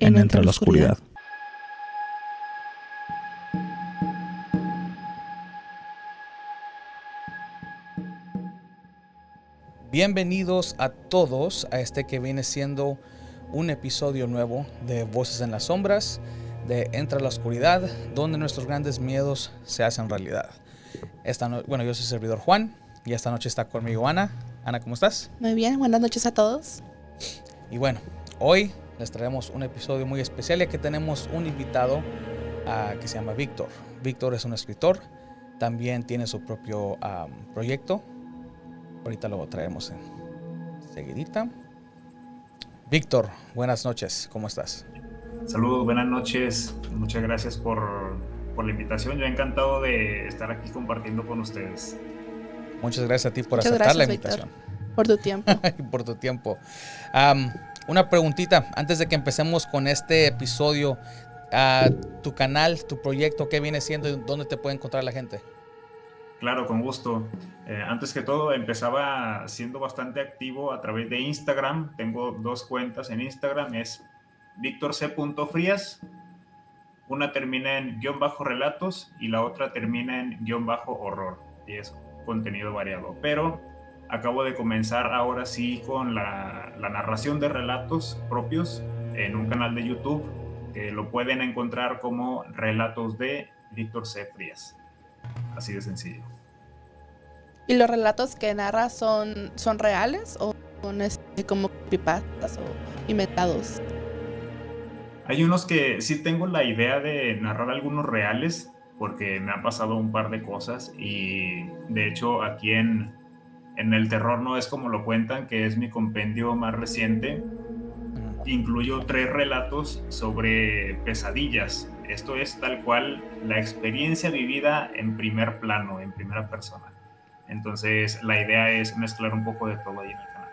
En Entre la Oscuridad. Bienvenidos a todos a este que viene siendo un episodio nuevo de Voces en las Sombras, de Entra la Oscuridad, donde nuestros grandes miedos se hacen realidad. Esta no- bueno, yo soy servidor Juan y esta noche está conmigo Ana. Ana, ¿cómo estás? Muy bien, buenas noches a todos. Y bueno, hoy les traemos un episodio muy especial ya que tenemos un invitado ah, que se llama Víctor. Víctor es un escritor, también tiene su propio proyecto. Ahorita lo traemos en seguidita. Víctor, buenas noches, ¿cómo estás? Saludos, buenas noches. Muchas gracias por, por la invitación. Yo encantado de estar aquí compartiendo con ustedes. Muchas gracias a ti por Muchas aceptar la gracias, invitación Por tu tiempo. y por tu tiempo. Una preguntita antes de que empecemos con este episodio. Ah, tu canal, tu proyecto, ¿qué viene siendo y dónde te puede encontrar la gente? Claro, con gusto. Eh, antes que todo, empezaba siendo bastante activo a través de Instagram. Tengo dos cuentas en Instagram. Es victorc.frías. Una termina en guion bajo relatos y la otra termina en guion bajo horror. Y es contenido variado. Pero acabo de comenzar ahora sí con la, la narración de relatos propios en un canal de YouTube que lo pueden encontrar como Relatos de Víctor C. Frías. Así de sencillo. ¿Y los relatos que narras son, son reales o son este, como creepypastas o inventados? Hay unos que sí tengo la idea de narrar algunos reales, porque me han pasado un par de cosas y de hecho aquí en, en El Terror no es como lo cuentan, que es mi compendio más reciente, incluyo tres relatos sobre pesadillas. Esto es tal cual la experiencia vivida en primer plano, en primera persona. Entonces la idea es mezclar un poco de todo ahí en el canal.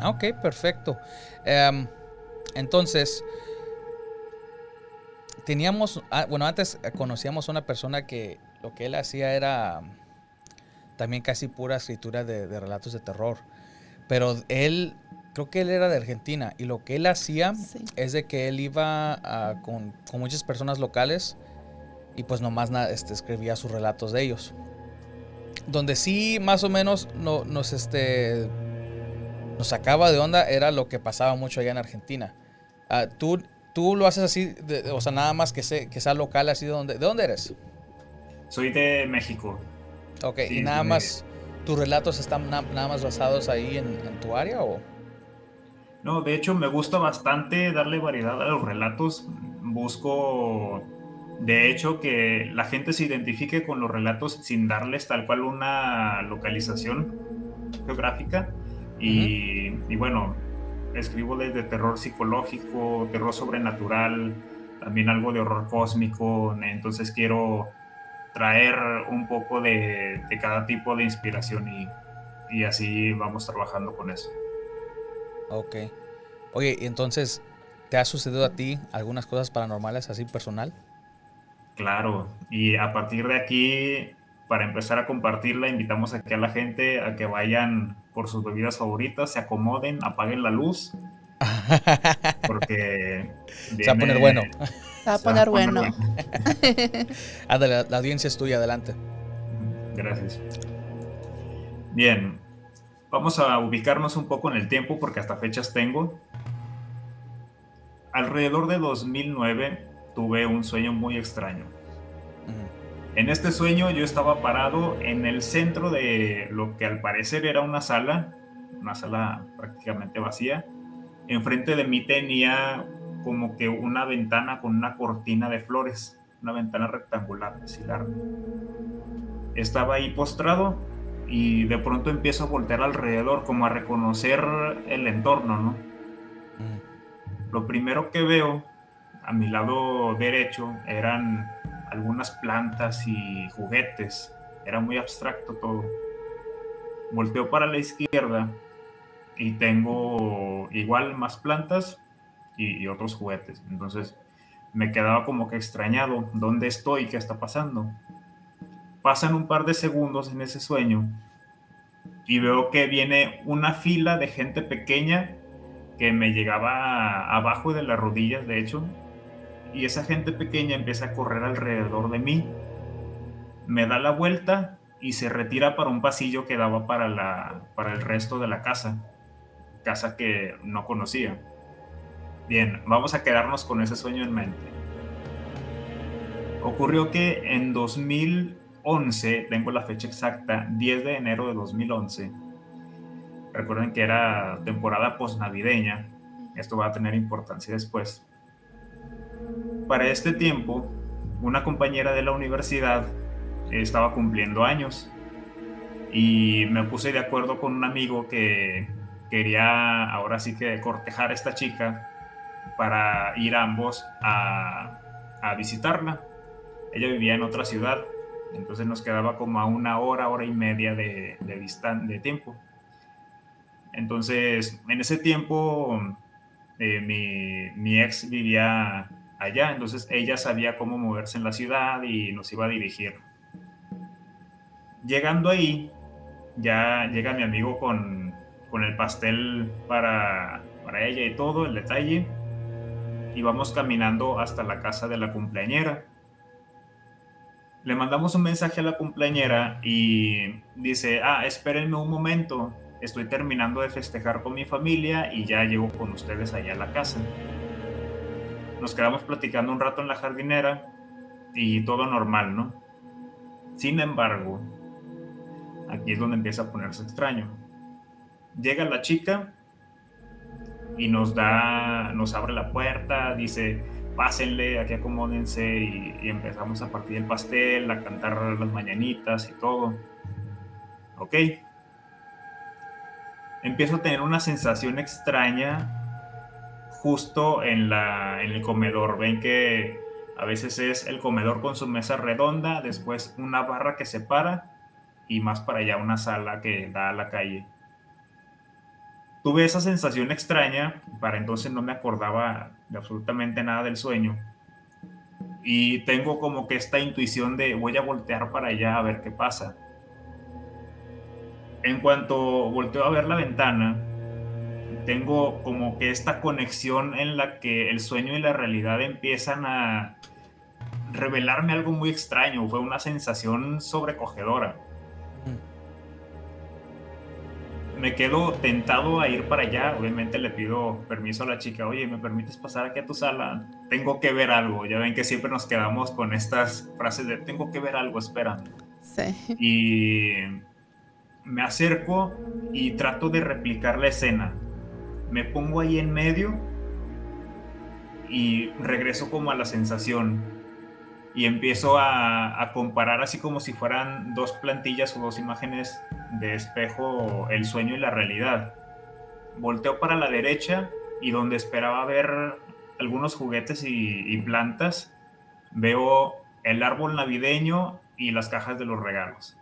Ah, Ok, perfecto. Em, entonces, teníamos, ah, bueno, antes eh, conocíamos a una persona que lo que él hacía era también casi pura escritura de, de relatos de terror. Pero él, creo que él era de Argentina y lo que él hacía Sí. es de que él iba a- con, con muchas personas locales y pues nomás na- este, escribía sus relatos de ellos. Donde sí más o menos no, nos, este, nos sacaba de onda era lo que pasaba mucho allá en Argentina. Ah, tú, tú lo haces así, de- o sea, nada más que, se- que sea local, así de donde, ¿de dónde eres? Soy de México. Ok, Sí, y nada más, tus relatos están na- nada más basados ahí en, en tu área o... No, de hecho me gusta bastante darle variedad a los relatos. Busco, de hecho, que la gente se identifique con los relatos sin darles tal cual una localización geográfica. Y, y bueno, escribo desde terror psicológico, terror sobrenatural, también algo de horror cósmico. Entonces quiero traer un poco de, de cada tipo de inspiración y, y así vamos trabajando con eso. Ok. Oye, entonces, ¿te ha sucedido a ti algunas cosas paranormales así personal? Claro, y a partir de aquí, para empezar a compartirla, invitamos aquí a la gente a que vayan por sus bebidas favoritas, se acomoden, apaguen la luz, porque... Se va a poner bueno. Se va a poner bueno. Ándale, la, la audiencia es tuya, adelante. Gracias. Bien, vamos a ubicarnos un poco en el tiempo porque hasta fechas tengo. Alrededor de 2009 tuve un sueño muy extraño. En este sueño yo estaba parado en el centro de lo que al parecer era una sala, una sala prácticamente vacía. Enfrente de mí tenía como que una ventana con una cortina de flores, una ventana rectangular, así larga. Estaba ahí postrado y de pronto empiezo a voltear alrededor, como a reconocer el entorno, ¿no? Lo primero que veo a mi lado derecho eran algunas plantas y juguetes. Era muy abstracto todo. Volteo para la izquierda y tengo igual más plantas y, otros juguetes. Entonces me quedaba como que extrañado, ¿dónde estoy? ¿Qué está pasando? Pasan un par de segundos en ese sueño y veo que viene una fila de gente pequeña que me llegaba abajo de las rodillas, de hecho, y esa gente pequeña empieza a correr alrededor de mí, me da la vuelta y se retira para un pasillo que daba para, la, para el resto de la casa, casa que no conocía. Bien, vamos a quedarnos con ese sueño en mente. Ocurrió que en 2011, tengo la fecha exacta, 10 de enero de 2011, recuerden que era temporada post-navideña, esto va a tener importancia después para este tiempo, una compañera de la universidad estaba cumpliendo años y me puse de acuerdo con un amigo que quería ahora sí que cortejar a esta chica para ir ambos a, visitarla. Ella vivía en otra ciudad, entonces nos quedaba como a una hora, hora y media de, de, de tiempo. Entonces, en ese tiempo, eh, mi, mi ex vivía allá, entonces ella sabía cómo moverse en la ciudad y nos iba a dirigir. Llegando ahí, ya llega mi amigo con, con el pastel para, para ella y todo, el detalle, y vamos caminando hasta la casa de la cumpleañera. Le mandamos un mensaje a la cumpleañera y dice, ah, espérenme un momento, estoy terminando de festejar con mi familia y ya llego con ustedes allá a la casa nos quedamos platicando un rato en la jardinera y todo normal, ¿no? Sin embargo, aquí es donde empieza a ponerse extraño. Llega la chica y nos da, nos abre la puerta, dice, pásenle, aquí acomódense y, y empezamos a partir el pastel, a cantar las mañanitas y todo. Ok. Empiezo a tener una sensación extraña justo en, la, en el comedor. Ven que a veces es el comedor con su mesa redonda, después una barra que separa y más para allá una sala que da a la calle. Tuve esa sensación extraña, para entonces no me acordaba absolutamente nada del sueño. Y tengo como que esta intuición de voy a voltear para allá a ver qué pasa. En cuanto volteo a ver la ventana, tengo como que esta conexión en la que el sueño y la realidad empiezan a revelarme algo muy extraño, fue una sensación sobrecogedora. Me quedo tentado a ir para allá, obviamente le pido permiso a la chica, oye, ¿me permites pasar aquí a tu sala? Tengo que ver algo, ya ven que siempre nos quedamos con estas frases de tengo que ver algo, espera. Sí. Y me acerco y trato de replicar la escena me pongo ahí en medio y regreso como a la sensación y empiezo a, comparar así como si fueran dos plantillas o dos imágenes de espejo el sueño y la realidad. Volteo para la derecha y donde esperaba ver algunos juguetes y, y plantas, veo el árbol navideño y las cajas de los regalos.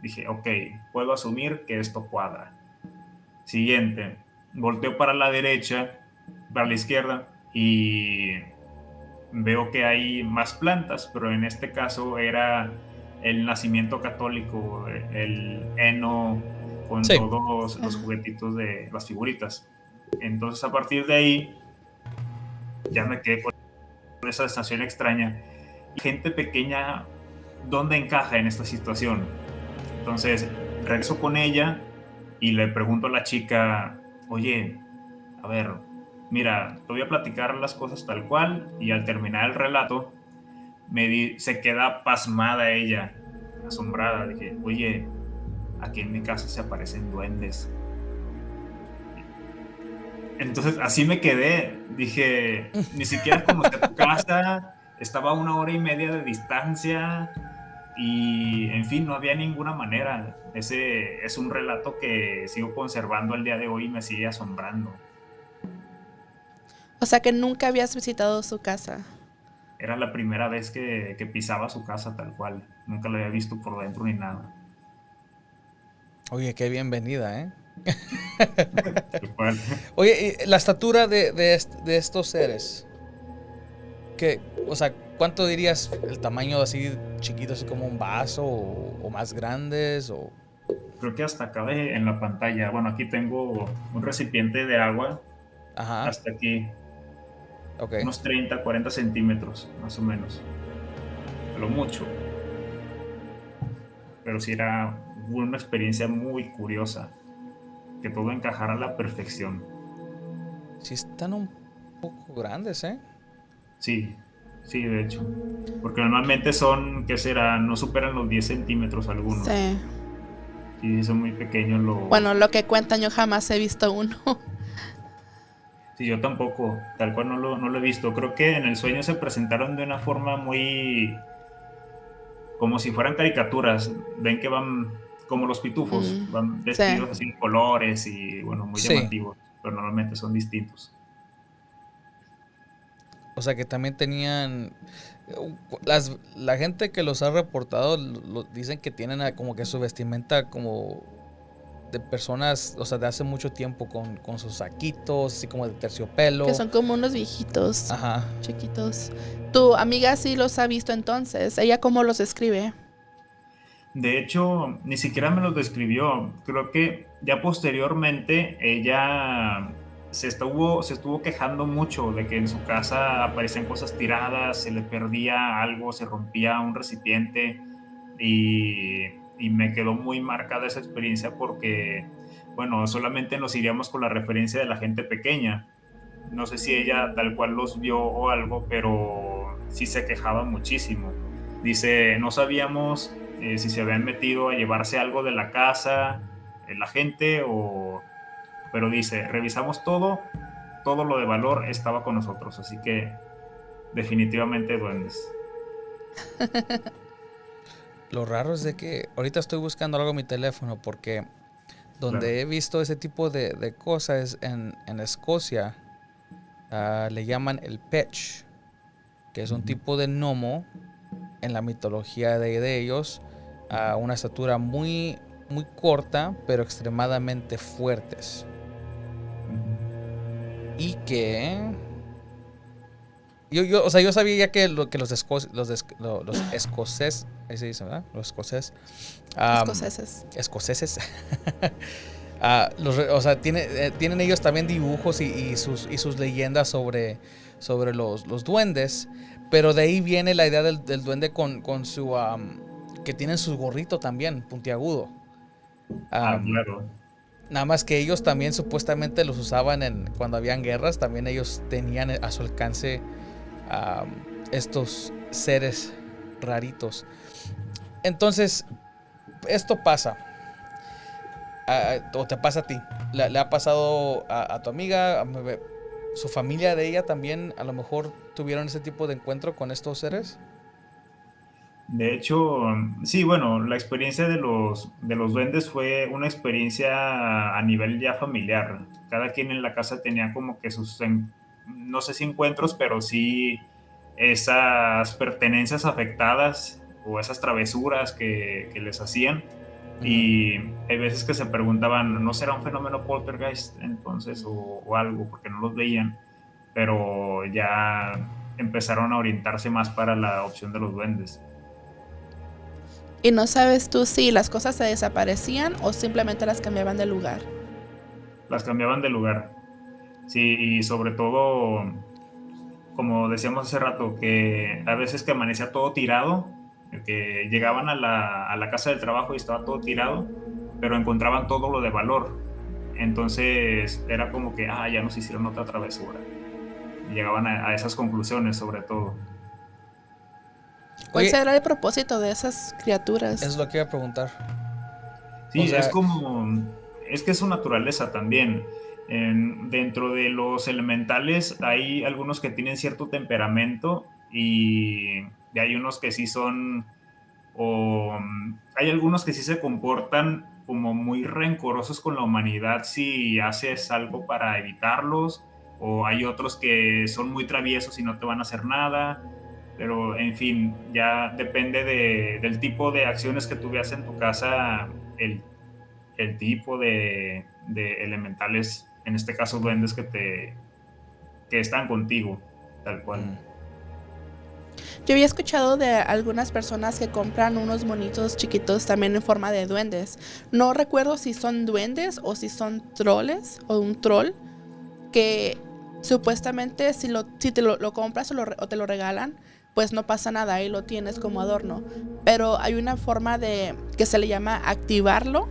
Dije, ok, puedo asumir que esto cuadra. Siguiente, volteo para la derecha, para la izquierda y veo que hay más plantas, pero en este caso era el nacimiento católico, el heno con todos los juguetitos de las figuritas. Entonces a partir de ahí ya me quedé con esa sensación extraña. Gente pequeña, ¿dónde encaja en esta situación? Entonces regreso con ella y le pregunto a la chica, oye, a ver, mira, te voy a platicar las cosas tal cual y al terminar el relato se queda pasmada ella, asombrada, dije, oye, aquí en mi casa se aparecen duendes. Entonces así me quedé, dije, ni siquiera conocí tu casa, estaba a una hora y media de distancia Y en fin, no había ninguna manera. Ese es un relato que sigo conservando al día de hoy y me sigue asombrando. O sea que nunca habías visitado su casa. Era la primera vez que, que pisaba su casa tal cual. Nunca lo había visto por dentro ni nada. Oye, qué bienvenida, ¿eh? Oye, la estatura de, de, estos seres. ¿Qué, o sea, ¿cuánto dirías el tamaño así chiquito, así como un vaso o, más grandes? O... Creo que hasta cabe en la pantalla. Bueno, aquí tengo un recipiente de agua. Ajá. Hasta aquí. Unos 30, 40 centímetros, más o menos. Lo mucho. Pero sí era una experiencia muy curiosa. Que todo encajara a la perfección. Sí, están un poco grandes, ¿eh? Sí, sí, de hecho. Porque normalmente son, ¿qué será? No superan los 10 centímetros algunos. Sí. Sí, son muy pequeños los... Bueno, lo que cuentan yo jamás he visto uno. Sí, yo tampoco, tal cual no lo, no lo he visto. Creo que en el sueño se presentaron de una forma muy... como si fueran caricaturas. Ven que van como los pitufos, mm, van vestidos así en colores y bueno, muy llamativos, pero normalmente son distintos. O sea que también tenían las, la gente que los ha reportado dicen que tienen como que su vestimenta como de personas, o sea, de hace mucho tiempo con, con, sus saquitos, así como de terciopelo. Que son como unos viejitos. Ajá. Chiquitos. Tu amiga sí los ha visto entonces. ¿Ella cómo los escribe? De hecho, ni siquiera me los describió. Creo que ya posteriormente ella se estuvo, se estuvo quejando mucho de que en su casa aparecían cosas tiradas, se le perdía algo, se rompía un recipiente y, y me quedó muy marcada esa experiencia porque, bueno, solamente nos iríamos con la referencia de la gente pequeña. No sé si ella tal cual los vio o algo, pero sí se quejaba muchísimo. Dice, no sabíamos eh, si se habían metido a llevarse algo de la casa, eh, la gente, o... Pero dice, revisamos todo, todo lo de valor estaba con nosotros, así que definitivamente duendes. Lo raro es de que ahorita estoy buscando algo en mi teléfono porque donde he visto ese tipo de, cosas en, en Escocia, ah, le llaman el pech, que es un tipo de gnomo en la mitología de ellos a una estatura muy, muy corta, pero extremadamente fuertes. Y que... Yo, yo, o sea, yo sabía ya que, lo, que los, esco, los, los, escoceses, ahí se dice, ¿verdad? Los escoceses. escoceses. Escoceses. Ah, los, o sea, tiene, eh, tienen ellos también dibujos y, sus, y sus leyendas sobre, sobre los, los duendes. Pero de ahí viene la idea del, del duende con, con su que tienen su gorrito también, puntiagudo. ah, claro. Nada más que ellos también supuestamente los usaban en, cuando habían guerras, también ellos tenían a su alcance estos seres raritos. Entonces, esto pasa. o te pasa a ti. Le, ha pasado a, a tu amiga, a, su familia de ella también a lo mejor tuvieron ese tipo de encuentro con estos seres. De hecho, sí, bueno, la experiencia de los, de los duendes fue una experiencia a nivel ya familiar. Cada quien en la casa tenía como que sus, no sé si encuentros, pero sí esas pertenencias afectadas o esas travesuras que, les hacían. Y hay veces que se preguntaban, ¿no será un fenómeno poltergeist entonces o, o algo? Porque no los veían. Pero ya empezaron a orientarse más para la opción de los duendes. Y no sabes tú si las cosas se desaparecían o simplemente las cambiaban de lugar. Las cambiaban de lugar. Sí, y sobre todo, como decíamos hace rato, que a veces que amanecía todo tirado, que llegaban a la, casa del trabajo y estaba todo tirado, pero encontraban todo lo de valor. Entonces era como que, ah, ya nos hicieron otra travesura. llegaban a esas conclusiones sobre todo. ¿Cuál será el propósito de esas criaturas? Es lo que iba a preguntar. Sí, es como. Es que es su naturaleza también. Dentro de los elementales hay algunos que tienen cierto temperamento y, hay unos que sí son o hay algunos que sí se comportan como muy rencorosos con la humanidad si haces algo para evitarlos, o hay otros que son muy traviesos y no te van a hacer nada, pero en fin, ya depende del tipo de acciones que tú veas en tu casa, el, tipo de, de, elementales, en este caso duendes que te que están contigo, tal cual. Mm. Yo había escuchado de algunas personas que compran unos monitos chiquitos también en forma de duendes. No recuerdo si son duendes o si son troles o un troll que supuestamente si, lo, si te lo, compras o, te lo regalan, pues no pasa nada y lo tienes como adorno. Pero hay una forma de que se le llama activarlo,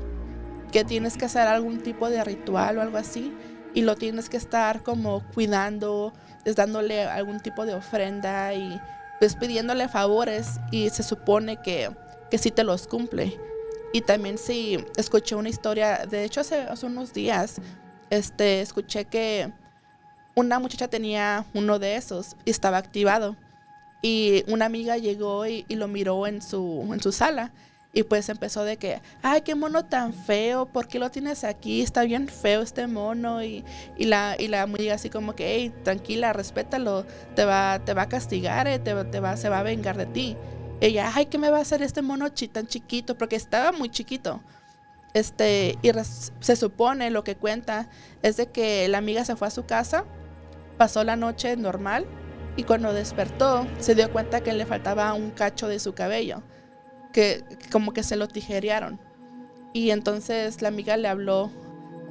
que tienes que hacer algún tipo de ritual o algo así y lo tienes que estar como cuidando, dándole algún tipo de ofrenda y pues pidiéndole favores y se supone que, que sí te los cumple. Y también sí escuché una historia, de hecho hace, hace unos días, este, escuché que una muchacha tenía uno de esos y estaba activado. Y una amiga llegó y, lo miró en su, en su sala. Y pues empezó de que, ay, qué mono tan feo, ¿por qué lo tienes aquí? Está bien feo este mono. Y, y la, y la amiga así como que, hey, tranquila, respétalo, te va, te va a castigar, eh, te, te, va, se va a vengar de ti. Ella, ay, ¿qué me va a hacer este mono tan chiquito? Porque estaba muy chiquito. Este, y se supone, lo que cuenta, es de que la amiga se fue a su casa Pasó la noche normal y cuando despertó se dio cuenta que le faltaba un cacho de su cabello, como que se lo tijerearon. Y entonces la amiga le habló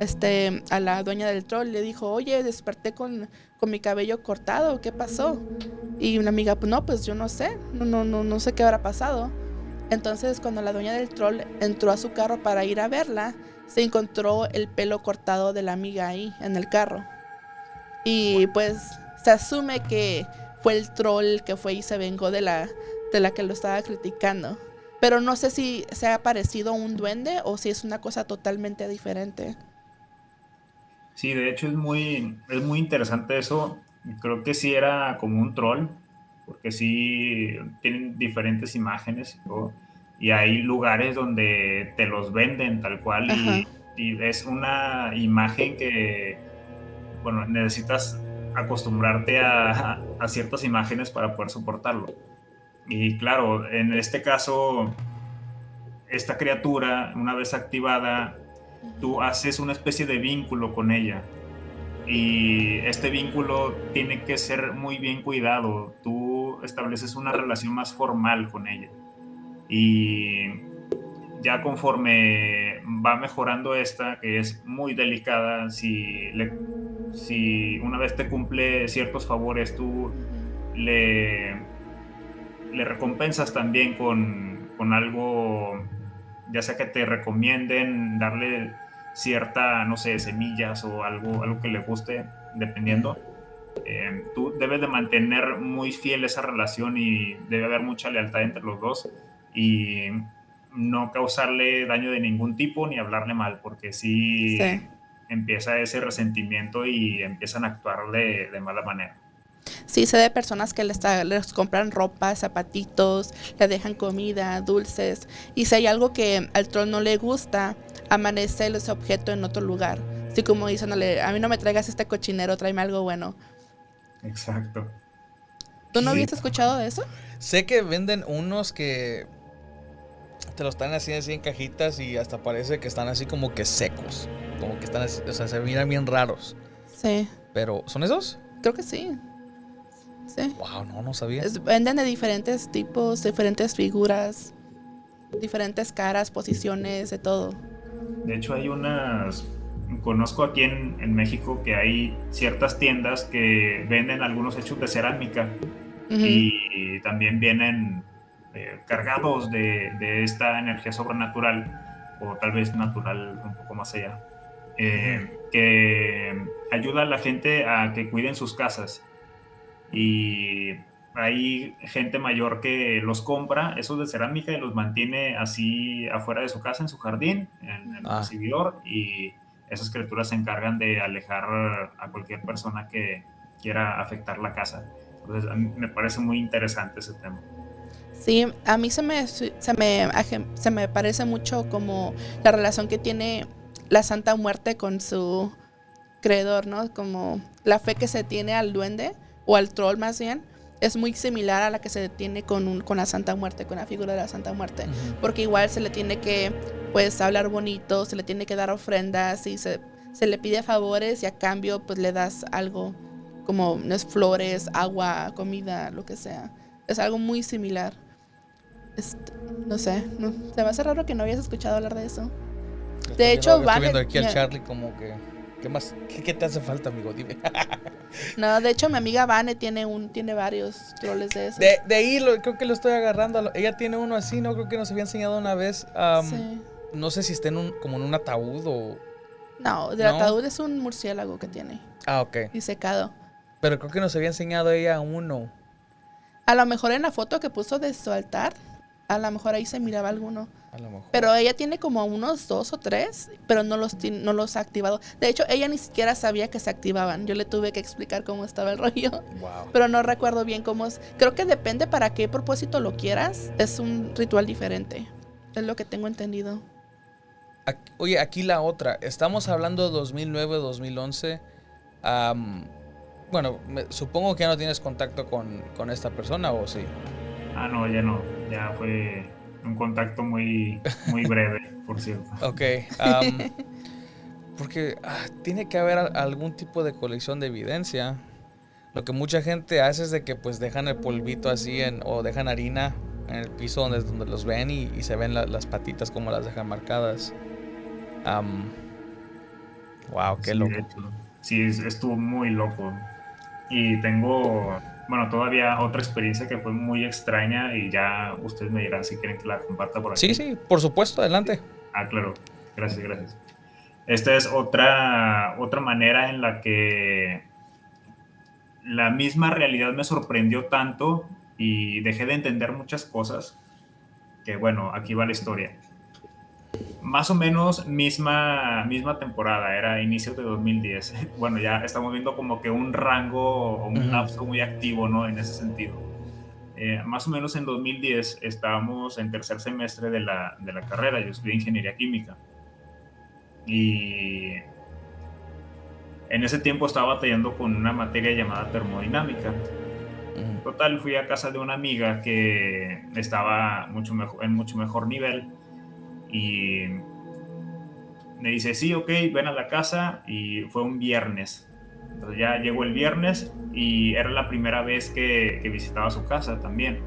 este, a la dueña del troll, le dijo, oye, desperté con, con mi cabello cortado, ¿qué pasó? Y una amiga, pues no, pues yo no sé, no, no, no, no sé qué habrá pasado. Entonces cuando la dueña del troll entró a su carro para ir a verla, se encontró el pelo cortado de la amiga ahí en el carro. Y pues se asume que fue el troll que fue y se vengó de la, de la que lo estaba criticando. Pero no sé si se ha parecido un duende o si es una cosa totalmente diferente. Sí, de hecho es muy, es muy interesante eso. Creo que sí era como un troll, porque sí tienen diferentes imágenes y, hay lugares donde te los venden tal cual y, y, es una imagen que bueno, necesitas acostumbrarte a, ciertas imágenes para poder soportarlo. Y claro, en este caso, esta criatura, una vez activada, tú haces una especie de vínculo con ella. Y este vínculo tiene que ser muy bien cuidado. Tú estableces una relación más formal con ella. Y ya conforme va mejorando esta, que es muy delicada, si, si una vez te cumple ciertos favores, tú le, le recompensas también con, con algo, ya sea que te recomienden darle cierta, no sé, semillas o algo, algo que le guste, dependiendo. Eh, tú debes de mantener muy fiel esa relación y debe haber mucha lealtad entre los dos. Y no causarle daño de ningún tipo ni hablarle mal, porque si empieza ese resentimiento y empiezan a actuar de, mala manera. Sí, sé de personas que les, les, compran ropa, zapatitos, le dejan comida, dulces. Y si hay algo que al troll no le gusta, amanece ese objeto en otro lugar. Así como diciéndole, a mí no me traigas este cochinero, tráeme algo bueno. Exacto. ¿Tú no habías escuchado de eso? Sé que venden unos que te lo están haciendo así en cajitas y hasta parece que están así como que secos. Como que están así, o sea, se miran bien raros. Sí. Pero, ¿son esos? Creo que sí. Sí. Wow, no, no sabía. venden de diferentes tipos, diferentes figuras, diferentes caras, posiciones, de todo. De hecho, hay unas. Conozco aquí en, en México que hay ciertas tiendas que venden algunos hechos de cerámica y también vienen eh, cargados de, esta energía sobrenatural, o tal vez natural un poco más allá, eh, que ayuda a la gente a que cuiden sus casas. Y hay gente mayor que los compra, esos de cerámica, y los mantiene así afuera de su casa, en su jardín, en, el ah. recibidor, y esas criaturas se encargan de alejar a cualquier persona que quiera afectar la casa. Entonces, a mí me parece muy interesante ese tema. Sí, a mí se me, se me, se me parece mucho como la relación que tiene la Santa Muerte con su creador, ¿no? Como la fe que se tiene al duende, o al troll más bien, es muy similar a la que se tiene con, con la Santa Muerte, con la figura de la Santa Muerte. Porque igual se le tiene que, pues, hablar bonito, se le tiene que dar ofrendas y se, se le pide favores y a cambio, pues, le das algo como unas flores, agua, comida, lo que sea. Es algo muy similar. Este, no sé, no, se me hace raro que no hayas escuchado hablar de eso. De hecho, vale. viendo aquí al Charlie como que. ¿Qué más? ¿Qué, te hace falta, amigo? Dime. no, de hecho, mi amiga Vane tiene un, tiene varios troles de esos. De, de ahí lo, creo que lo estoy agarrando. Ella tiene uno así, ¿no? Creo que nos había enseñado una vez. sí. No sé si está en un, como en un ataúd o. No, el ataúd es un murciélago que tiene. Ah, ok. Y secado. Pero creo que nos había enseñado ella uno. A lo mejor en la foto que puso de su altar, a lo mejor ahí se miraba alguno. A lo mejor. Pero ella tiene como unos dos o tres, pero no los, no los ha activado. De hecho, ella ni siquiera sabía que se activaban. Yo le tuve que explicar cómo estaba el rollo. Wow. Pero no recuerdo bien cómo es. Creo que depende para qué propósito lo quieras. Es un ritual diferente. Es lo que tengo entendido. oye, aquí la otra. Estamos hablando de 2009, 2011. Bueno, supongo que ya no tienes contacto con, con, esta persona o sí. Ah, no, ya no. Ya fue un contacto muy, muy breve, por cierto. Ok. porque ah, tiene que haber algún tipo de colección de evidencia. Lo que mucha gente hace es de que pues dejan el polvito así en, o dejan harina en el piso donde, donde los ven y, se ven las patitas como las dejan marcadas. wow, qué loco. Sí, estuvo muy loco. Y tengo, bueno, todavía otra experiencia que fue muy extraña y ya ustedes me dirán si quieren que la comparta por aquí. Sí, sí, por supuesto, adelante. Ah, claro. Gracias, gracias. Esta es otra, otra manera en la que la misma realidad me sorprendió tanto y dejé de entender muchas cosas que, bueno, aquí va la historia más o menos misma, misma temporada, era inicio de 2010. Bueno, ya estamos viendo como que un rango o un lapso muy activo, ¿no? En ese sentido. Eh, más o menos en 2010 estábamos en tercer semestre de la, de la carrera, yo estudié ingeniería química. Y en ese tiempo estaba batallando con una materia llamada termodinámica. Total, fui a casa de una amiga que estaba mucho mejor, en mucho mejor nivel y me dice, sí, ok, ven a la casa y fue un viernes. Entonces ya llegó el viernes y era la primera vez que, visitaba su casa también.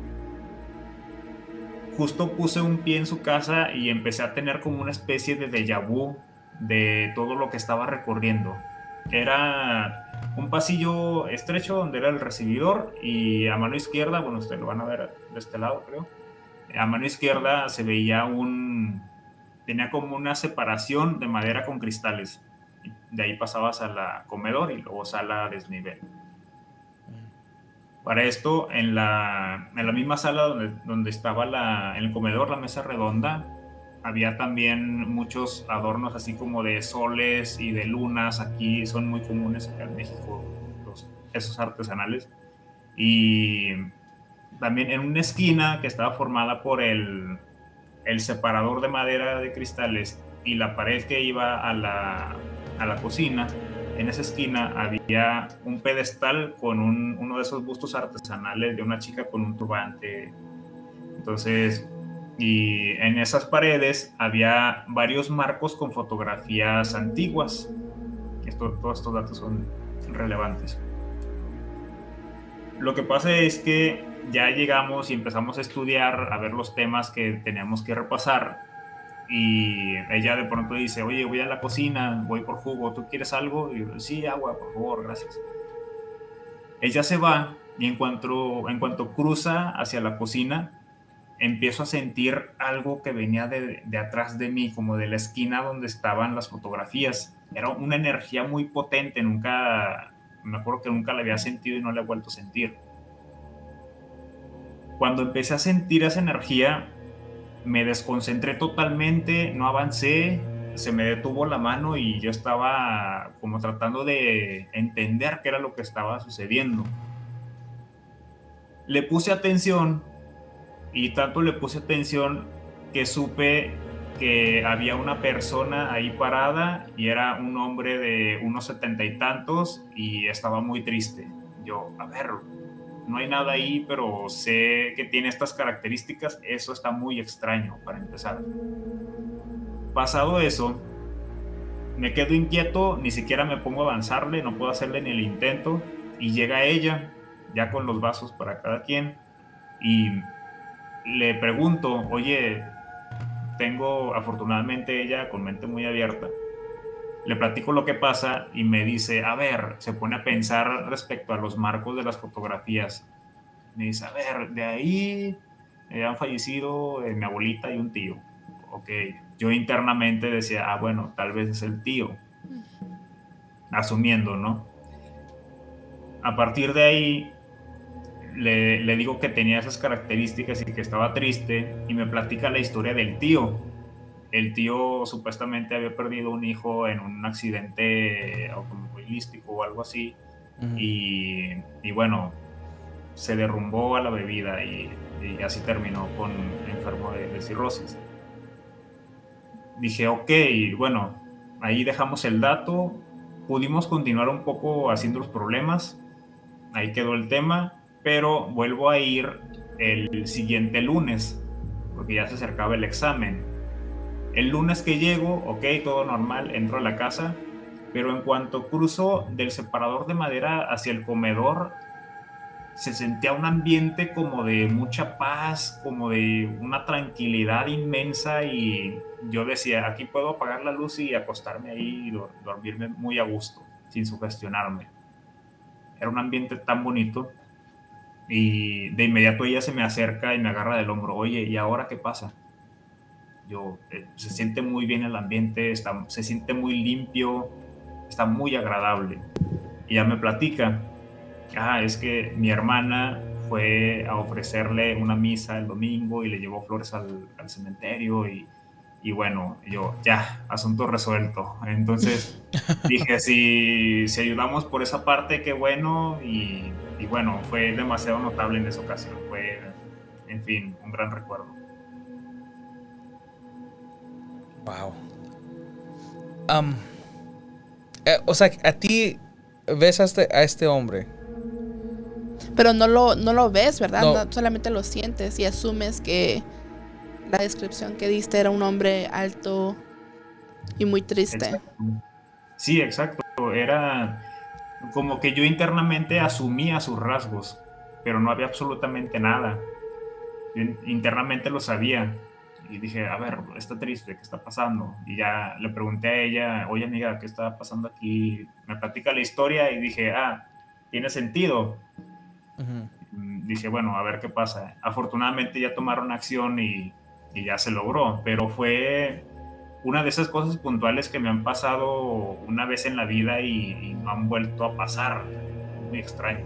Justo puse un pie en su casa y empecé a tener como una especie de déjà vu de todo lo que estaba recorriendo. Era un pasillo estrecho donde era el recibidor y a mano izquierda, bueno, ustedes lo van a ver de este lado creo, a mano izquierda se veía un, tenía como una separación de madera con cristales. De ahí pasabas a la comedor y luego sala a desnivel. Para esto, en la, en la misma sala donde, donde estaba la, en el comedor, la mesa redonda, había también muchos adornos así como de soles y de lunas. Aquí son muy comunes acá en México esos artesanales. Y también en una esquina que estaba formada por el, el separador de madera de cristales y la pared que iba a la, a la cocina, en esa esquina había un pedestal con un, uno de esos bustos artesanales de una chica con un turbante. Entonces, y en esas paredes había varios marcos con fotografías antiguas. Esto, todos estos datos son relevantes. Lo que pasa es que ya llegamos y empezamos a estudiar, a ver los temas que teníamos que repasar. Y ella de pronto dice, oye, voy a la cocina, voy por jugo, ¿tú quieres algo? Y yo, sí, agua, por favor, gracias. Ella se va y en cuanto, en cuanto cruza hacia la cocina, empiezo a sentir algo que venía de, de, atrás de mí, como de la esquina donde estaban las fotografías. Era una energía muy potente, nunca, me acuerdo que nunca la había sentido y no la he vuelto a sentir. Cuando empecé a sentir esa energía, me desconcentré totalmente, no avancé, se me detuvo la mano y yo estaba como tratando de entender qué era lo que estaba sucediendo. Le puse atención Y tanto le puse atención que supe que había una persona ahí parada y era un hombre de unos setenta y tantos y estaba muy triste. Yo, a ver, no hay nada ahí, pero sé que tiene estas características, eso está muy extraño para empezar. Pasado eso, me quedo inquieto, ni siquiera me pongo a avanzarle, no puedo hacerle ni el intento, y llega ella, ya con los vasos para cada quien, y le pregunto, oye, tengo afortunadamente ella con mente muy abierta. Le platico lo que pasa y me dice, a ver, se pone a pensar respecto a los marcos de las fotografías. Me dice, a ver, de ahí eh, han fallecido eh, mi abuelita y un tío. Ok, yo internamente decía, ah, bueno, tal vez es el tío. Asumiendo, ¿no? A partir de ahí, le, digo que tenía esas características y que estaba triste y me platica la historia del tío. El tío supuestamente había perdido un hijo en un accidente automovilístico o algo así y, bueno, se derrumbó a la bebida y, así terminó con enfermo de, de cirrosis. Dije, ok, bueno, ahí dejamos el dato, pudimos continuar un poco haciendo los problemas, ahí quedó el tema pero vuelvo a ir el siguiente lunes, porque ya se acercaba el examen. El lunes que llego, ok, todo normal, entro a la casa, pero en cuanto cruzo del separador de madera hacia el comedor, se sentía un ambiente como de mucha paz, como de una tranquilidad inmensa y yo decía, aquí puedo apagar la luz y acostarme ahí y dormirme muy a gusto, sin sugestionarme. Era un ambiente tan bonito y de inmediato ella se me acerca y me agarra del hombro, oye, ¿y ahora qué pasa? Yo, eh, se siente muy bien el ambiente, está, se siente muy limpio, está muy agradable. Y ya me platica, ah, es que mi hermana fue a ofrecerle una misa el domingo y le llevó flores al, al cementerio y, y, bueno, yo, ya, asunto resuelto. Entonces dije, si, si ayudamos por esa parte, qué bueno y y bueno, fue demasiado notable en esa ocasión. Fue, en fin, un gran recuerdo. Wow. Eh, o sea, a ti ves a este, a este hombre. Pero no lo, no lo ves, ¿verdad? solamente lo sientes y asumes que la descripción que diste era un hombre alto y muy triste. Sí, exacto. Era como que yo internamente asumía sus rasgos, pero no había absolutamente nada. internamente lo sabía y dije, a ver, está triste, ¿qué está pasando? Y ya le pregunté a ella, oye amiga, ¿qué está pasando aquí? Me platica la historia y dije, ah, tiene sentido. Dije, bueno, a ver qué pasa. Afortunadamente ya tomaron acción y, y ya se logró, pero fue una de esas cosas puntuales que me han pasado una vez en la vida y, no han vuelto a pasar. Muy extraño.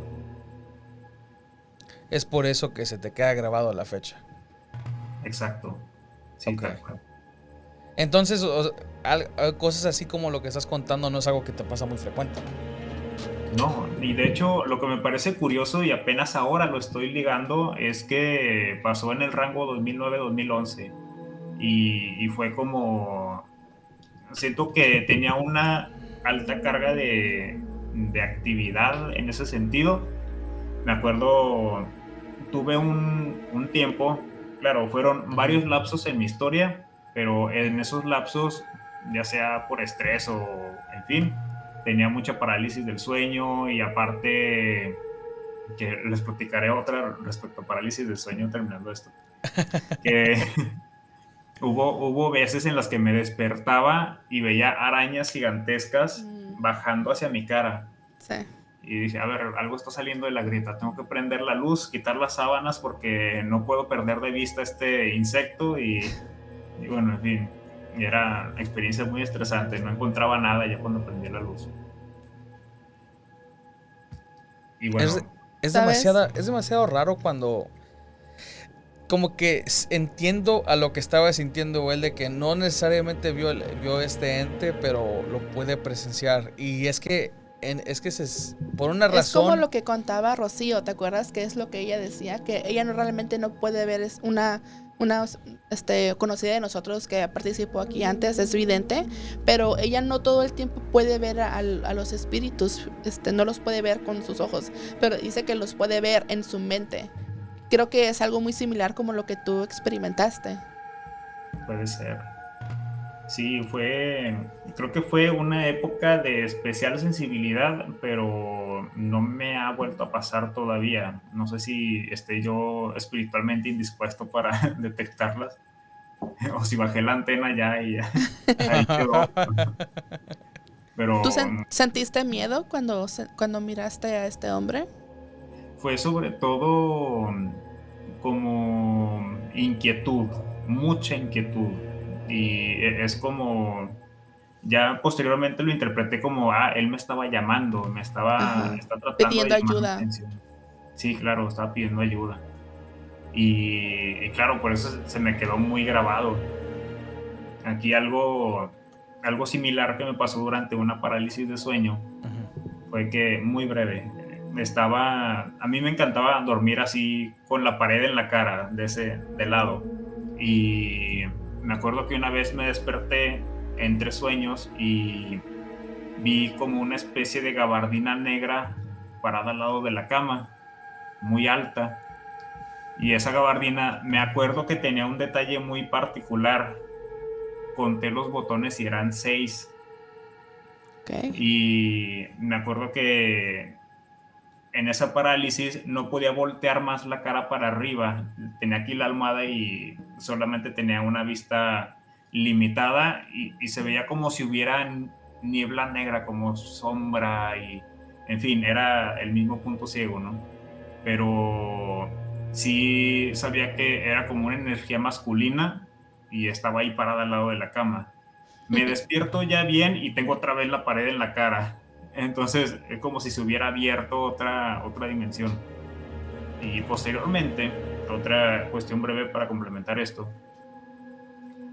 Es por eso que se te queda grabado la fecha. Exacto. Sí, Entonces, cosas así como lo que estás contando no es algo que te pasa muy frecuente. No, y de hecho lo que me parece curioso y apenas ahora lo estoy ligando es que pasó en el rango 2009-2011 y, fue como, siento que tenía una alta carga de, de actividad en ese sentido. Me acuerdo, tuve un, un tiempo, claro, fueron varios lapsos en mi historia, pero en esos lapsos, ya sea por estrés o en fin, tenía mucha parálisis del sueño y aparte que les platicaré otra respecto a parálisis del sueño terminando esto. que Hubo, hubo veces en las que me despertaba y veía arañas gigantescas mm. bajando hacia mi cara. Sí. Y dije, a ver, algo está saliendo de la grieta, tengo que prender la luz, quitar las sábanas porque no puedo perder de vista este insecto y, bueno, en fin, era una experiencia muy estresante, no encontraba nada ya cuando prendí la luz. Y bueno, es, es demasiado, es demasiado raro cuando como que entiendo a lo que estaba sintiendo él de que no necesariamente vio, vio este ente, pero lo puede presenciar. Y es que es que es por una razón. Es como lo que contaba Rocío, ¿te acuerdas? Que es lo que ella decía, que ella no realmente no puede ver es una una este, conocida de nosotros que participó aquí antes, es evidente, pero ella no todo el tiempo puede ver a, los espíritus, este, no los puede ver con sus ojos, pero dice que los puede ver en su mente. Creo que es algo muy similar como lo que tú experimentaste. Puede ser. Sí, fue, creo que fue una época de especial sensibilidad, pero no me ha vuelto a pasar todavía. No sé si esté yo espiritualmente indispuesto para detectarlas o si bajé la antena ya y ahí quedó. Pero, ¿Tú sentiste miedo cuando, cuando miraste a este hombre? Fue sobre todo como inquietud, mucha inquietud y e, es como, ya posteriormente lo interpreté como, ah, él me estaba llamando, me estaba, pidiendo ayuda. Sí, claro, estaba pidiendo ayuda. Y, claro, por eso se me quedó muy grabado. Aquí algo, algo similar que me pasó durante una parálisis de sueño fue que, muy breve, estaba, a mí me encantaba dormir así con la pared en la cara, de ese, de lado. Y me acuerdo que una vez me desperté entre sueños y vi como una especie de gabardina negra parada al lado de la cama, muy alta. Y esa gabardina, me acuerdo que tenía un detalle muy particular. Conté los botones y eran seis. Y me acuerdo que en esa parálisis no podía voltear más la cara para arriba. Tenía aquí la almohada y solamente tenía una vista limitada y, se veía como si hubiera niebla negra, como sombra y, en fin, era el mismo punto ciego, ¿no? Pero sí sabía que era como una energía masculina y estaba ahí parada al lado de la cama. Me despierto ya bien y tengo otra vez la pared en la cara entonces es como si se hubiera abierto otra, otra dimensión. Y posteriormente, otra cuestión breve para complementar esto.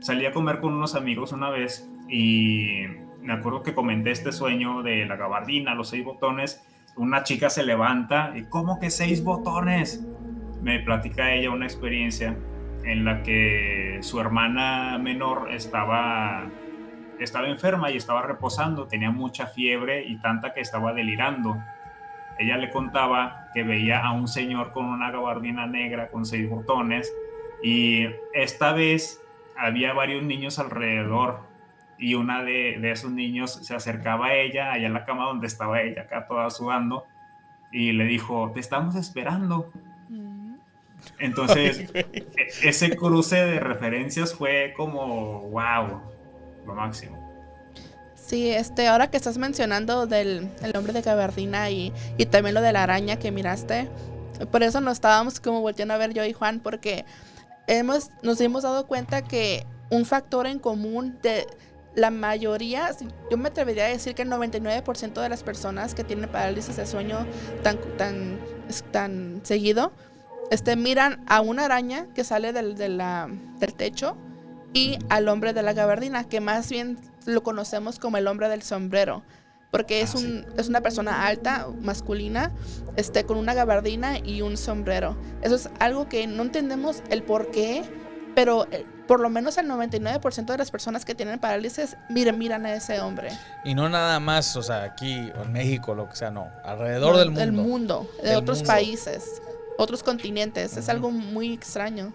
Salí a comer con unos amigos una vez y me acuerdo que comenté este sueño de la gabardina, los seis botones. Una chica se levanta y ¿cómo que seis botones? Me platica ella una experiencia en la que su hermana menor estaba estaba enferma y estaba reposando, tenía mucha fiebre y tanta que estaba delirando. Ella le contaba que veía a un señor con una gabardina negra con seis botones y esta vez había varios niños alrededor y una de, esos niños se acercaba a ella, allá en la cama donde estaba ella, acá toda sudando, y le dijo, te estamos esperando. Mm. Entonces, e, ese cruce de referencias fue como, wow, lo máximo. Sí, este, ahora que estás mencionando del el hombre de gabardina y, y también lo de la araña que miraste, por eso nos estábamos como volteando a ver yo y Juan, porque hemos, nos hemos dado cuenta que un factor en común de la mayoría, yo me atrevería a decir que el 99% de las personas que tienen parálisis de sueño tan, tan, tan seguido, este, miran a una araña que sale del, del techo y al hombre de la gabardina, que más bien lo conocemos como el hombre del sombrero, porque es, ah, un, es una persona alta, masculina, este, con una gabardina y un sombrero. Eso es algo que no entendemos el por qué, pero eh, por lo menos el 99% de las personas que tienen parálisis miran, miran a ese hombre. Y no nada más, o sea, aquí o en México, lo que sea, no, alrededor del mundo. Del mundo, de otros países, otros continentes. Es algo muy extraño.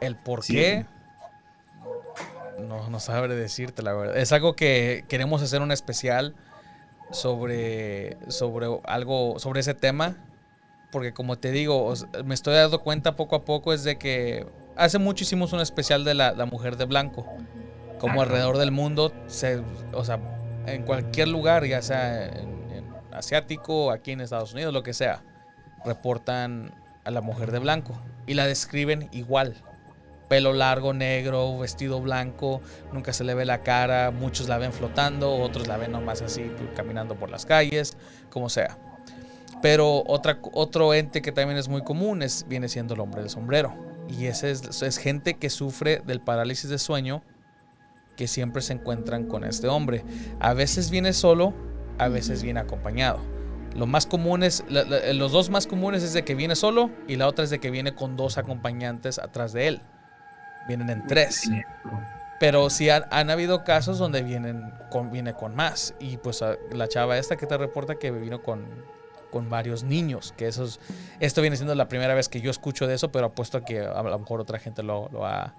El por qué no, no sabré decirte la verdad. Es algo que queremos hacer un especial sobre, sobre algo, sobre ese tema. Porque como te digo, me estoy dando cuenta poco a poco es de que hace mucho hicimos un especial de la, mujer de blanco. Como alrededor del mundo, se, o sea, en cualquier lugar, ya sea en, en asiático, aquí en Estados Unidos, lo que sea, reportan a la mujer de blanco y la describen igual pelo largo, negro, vestido blanco, nunca se le ve la cara, muchos la ven flotando, otros la ven nomás así caminando por las calles, como sea. Pero otra, otro ente que también es muy común es, viene siendo el hombre del sombrero. Y ese es, es gente que sufre del parálisis de sueño que siempre se encuentran con este hombre. A veces viene solo a veces viene acompañado. Lo más común es, los dos más comunes es de que viene solo y la otra es de que viene con dos acompañantes atrás de él. Vienen en tres. Pero sí han, habido casos donde vienen con, viene con más. Y pues la chava esta que te reporta que vino con, con varios niños. Que eso esto viene siendo la primera vez que yo escucho de eso, pero apuesto a que a lo mejor otra gente lo, lo ha...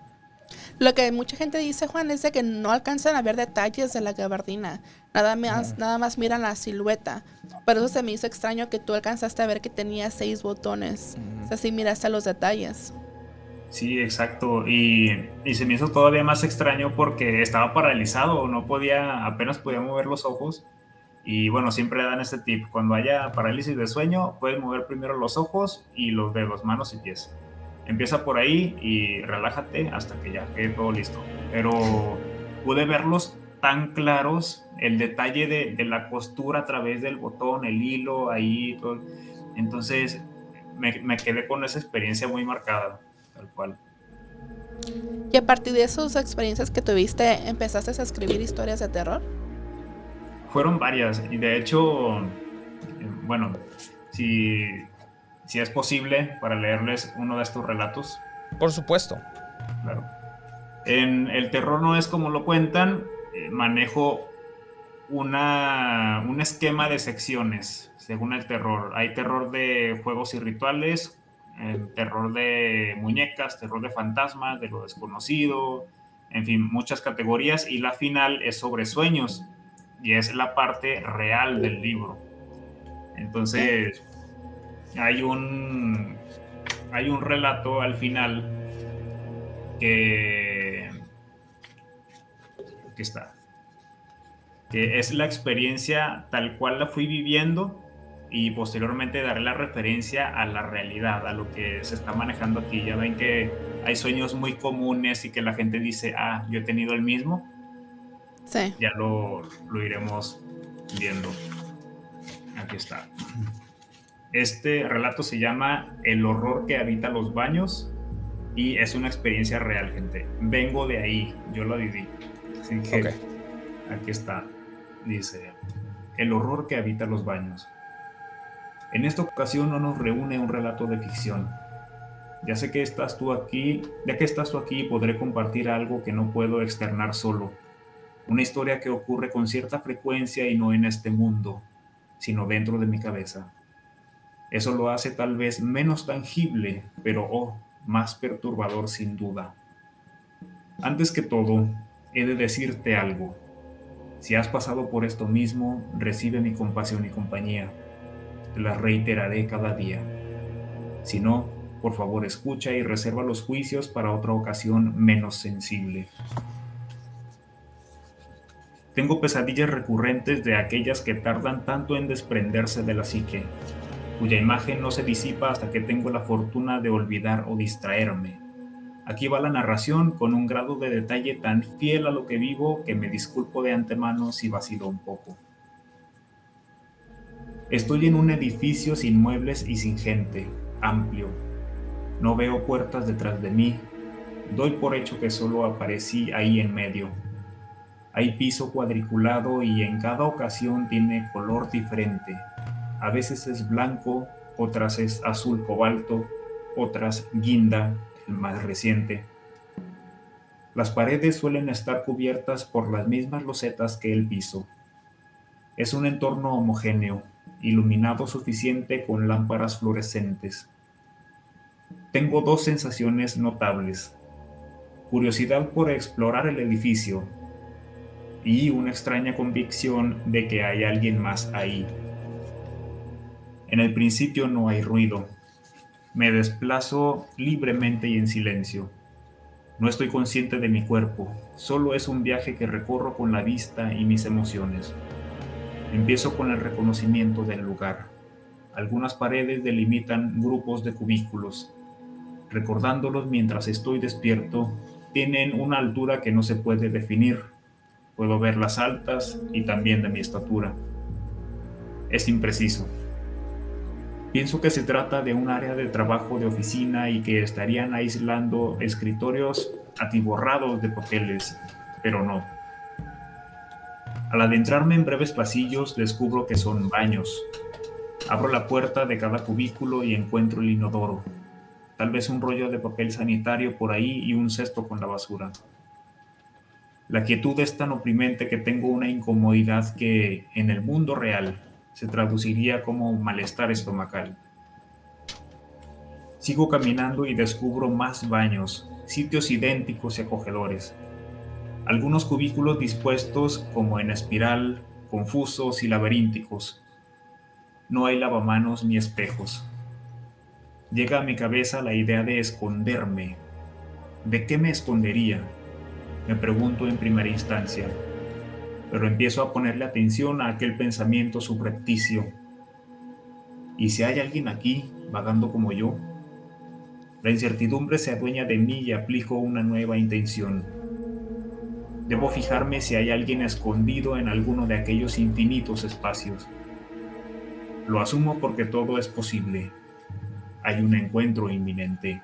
Lo que mucha gente dice, Juan, es de que no alcanzan a ver detalles de la gabardina. Nada más, nada más miran la silueta. Por eso se me hizo extraño que tú alcanzaste a ver que tenía seis botones. O sea, sí miraste los detalles. Sí, exacto. Y, y, se me hizo todavía más extraño porque estaba paralizado, no podía, apenas podía mover los ojos. Y bueno, siempre dan este tip. Cuando haya parálisis de sueño, puedes mover primero los ojos y los dedos, manos y pies. Empieza por ahí y relájate hasta que ya quede todo listo. Pero pude verlos tan claros, el detalle de, de la costura a través del botón, el hilo, ahí, todo. Entonces me, me quedé con esa experiencia muy marcada, tal cual. Y a partir de esas experiencias que tuviste, ¿empezaste a escribir historias de terror? Fueron varias y de hecho, bueno, si, si es posible para leerles uno de estos relatos. Por supuesto. Claro. En el terror no es como lo cuentan, eh, manejo una, un esquema de secciones según el terror. Hay terror de juegos y rituales, terror de muñecas, terror de fantasmas, de lo desconocido, en fin, muchas categorías y la final es sobre sueños y es la parte real del libro. Entonces, hay un, hay un relato al final que, que está, que es la experiencia tal cual la fui viviendo y posteriormente daré la referencia a la realidad, a lo que se está manejando aquí. Ya ven que hay sueños muy comunes y que la gente dice, ah, yo he tenido el mismo. Ya lo, iremos viendo. Aquí está. Este relato se llama El horror que habita los baños y es una experiencia real, gente. Vengo de ahí, yo lo viví. aquí está. Dice, El horror que habita los baños. En esta ocasión no nos reúne un relato de ficción. Ya sé que estás tú aquí, ya que estás tú aquí podré compartir algo que no puedo externar solo una historia que ocurre con cierta frecuencia y no en este mundo, sino dentro de mi cabeza. Eso lo hace tal vez menos tangible, pero oh, más perturbador sin duda. Antes que todo, he de decirte algo. Si has pasado por esto mismo, recibe mi compasión y compañía. Te la reiteraré cada día. Si no, por favor escucha y reserva los juicios para otra ocasión menos sensible. Tengo pesadillas recurrentes de aquellas que tardan tanto en desprenderse de la psique, cuya imagen no se disipa hasta que tengo la fortuna de olvidar o distraerme. Aquí va la narración con un grado de detalle tan fiel a lo que vivo que me disculpo de antemano si vacilo un poco. Estoy en un edificio sin muebles y sin gente, amplio. No veo puertas detrás de mí. Doy por hecho que solo aparecí ahí en medio hay piso cuadriculado y en cada ocasión tiene color diferente. A veces es blanco, otras es azul cobalto, otras guinda, el más reciente. Las paredes suelen estar cubiertas por las mismas losetas que el piso. Es un entorno homogéneo, iluminado suficiente con lámparas fluorescentes. Tengo dos sensaciones notables. Curiosidad por explorar el edificio, y una extraña convicción de que hay alguien más ahí. En el principio no hay ruido. Me desplazo libremente y en silencio. No estoy consciente de mi cuerpo, solo es un viaje que recorro con la vista y mis emociones. Empiezo con el reconocimiento del lugar. Algunas paredes delimitan grupos de cubículos. Recordándolos mientras estoy despierto, tienen una altura que no se puede definir Puedo ver las altas y también de mi estatura. Es impreciso. Pienso que se trata de un área de trabajo de oficina y que estarían aislando escritorios atiborrados de papeles, pero no. Al adentrarme en breves pasillos descubro que son baños. Abro la puerta de cada cubículo y encuentro el inodoro. Tal vez un rollo de papel sanitario por ahí y un cesto con la basura. La quietud es tan oprimente que tengo una incomodidad que en el mundo real se traduciría como malestar estomacal. Sigo caminando y descubro más baños, sitios idénticos y acogedores. Algunos cubículos dispuestos como en espiral, confusos y laberínticos. No hay lavamanos ni espejos. Llega a mi cabeza la idea de esconderme. ¿De qué me escondería? Me pregunto en primera instancia, pero empiezo a ponerle atención a aquel pensamiento subrepticio. ¿Y si hay alguien aquí, vagando como yo? La incertidumbre se adueña de mí y aplico una nueva intención. Debo fijarme si hay alguien escondido en alguno de aquellos infinitos espacios. Lo asumo porque todo es posible. Hay un encuentro inminente.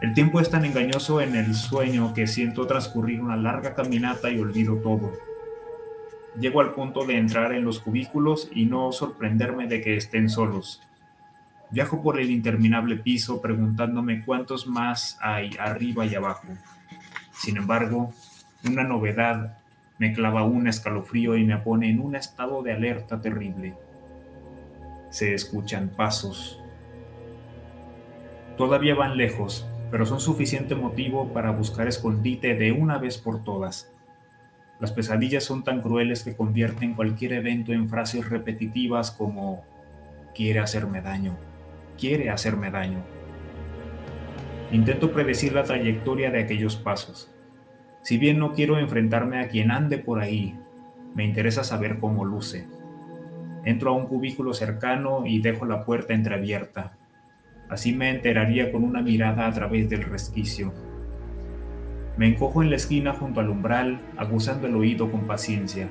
El tiempo es tan engañoso en el sueño que siento transcurrir una larga caminata y olvido todo. Llego al punto de entrar en los cubículos y no sorprenderme de que estén solos. Viajo por el interminable piso preguntándome cuántos más hay arriba y abajo. Sin embargo, una novedad me clava un escalofrío y me pone en un estado de alerta terrible. Se escuchan pasos. Todavía van lejos, pero son suficiente motivo para buscar escondite de una vez por todas. Las pesadillas son tan crueles que convierten cualquier evento en frases repetitivas como quiere hacerme daño, quiere hacerme daño. Intento predecir la trayectoria de aquellos pasos. Si bien no quiero enfrentarme a quien ande por ahí, me interesa saber cómo luce. Entro a un cubículo cercano y dejo la puerta entreabierta. Así me enteraría con una mirada a través del resquicio. Me encojo en la esquina junto al umbral, aguzando el oído con paciencia.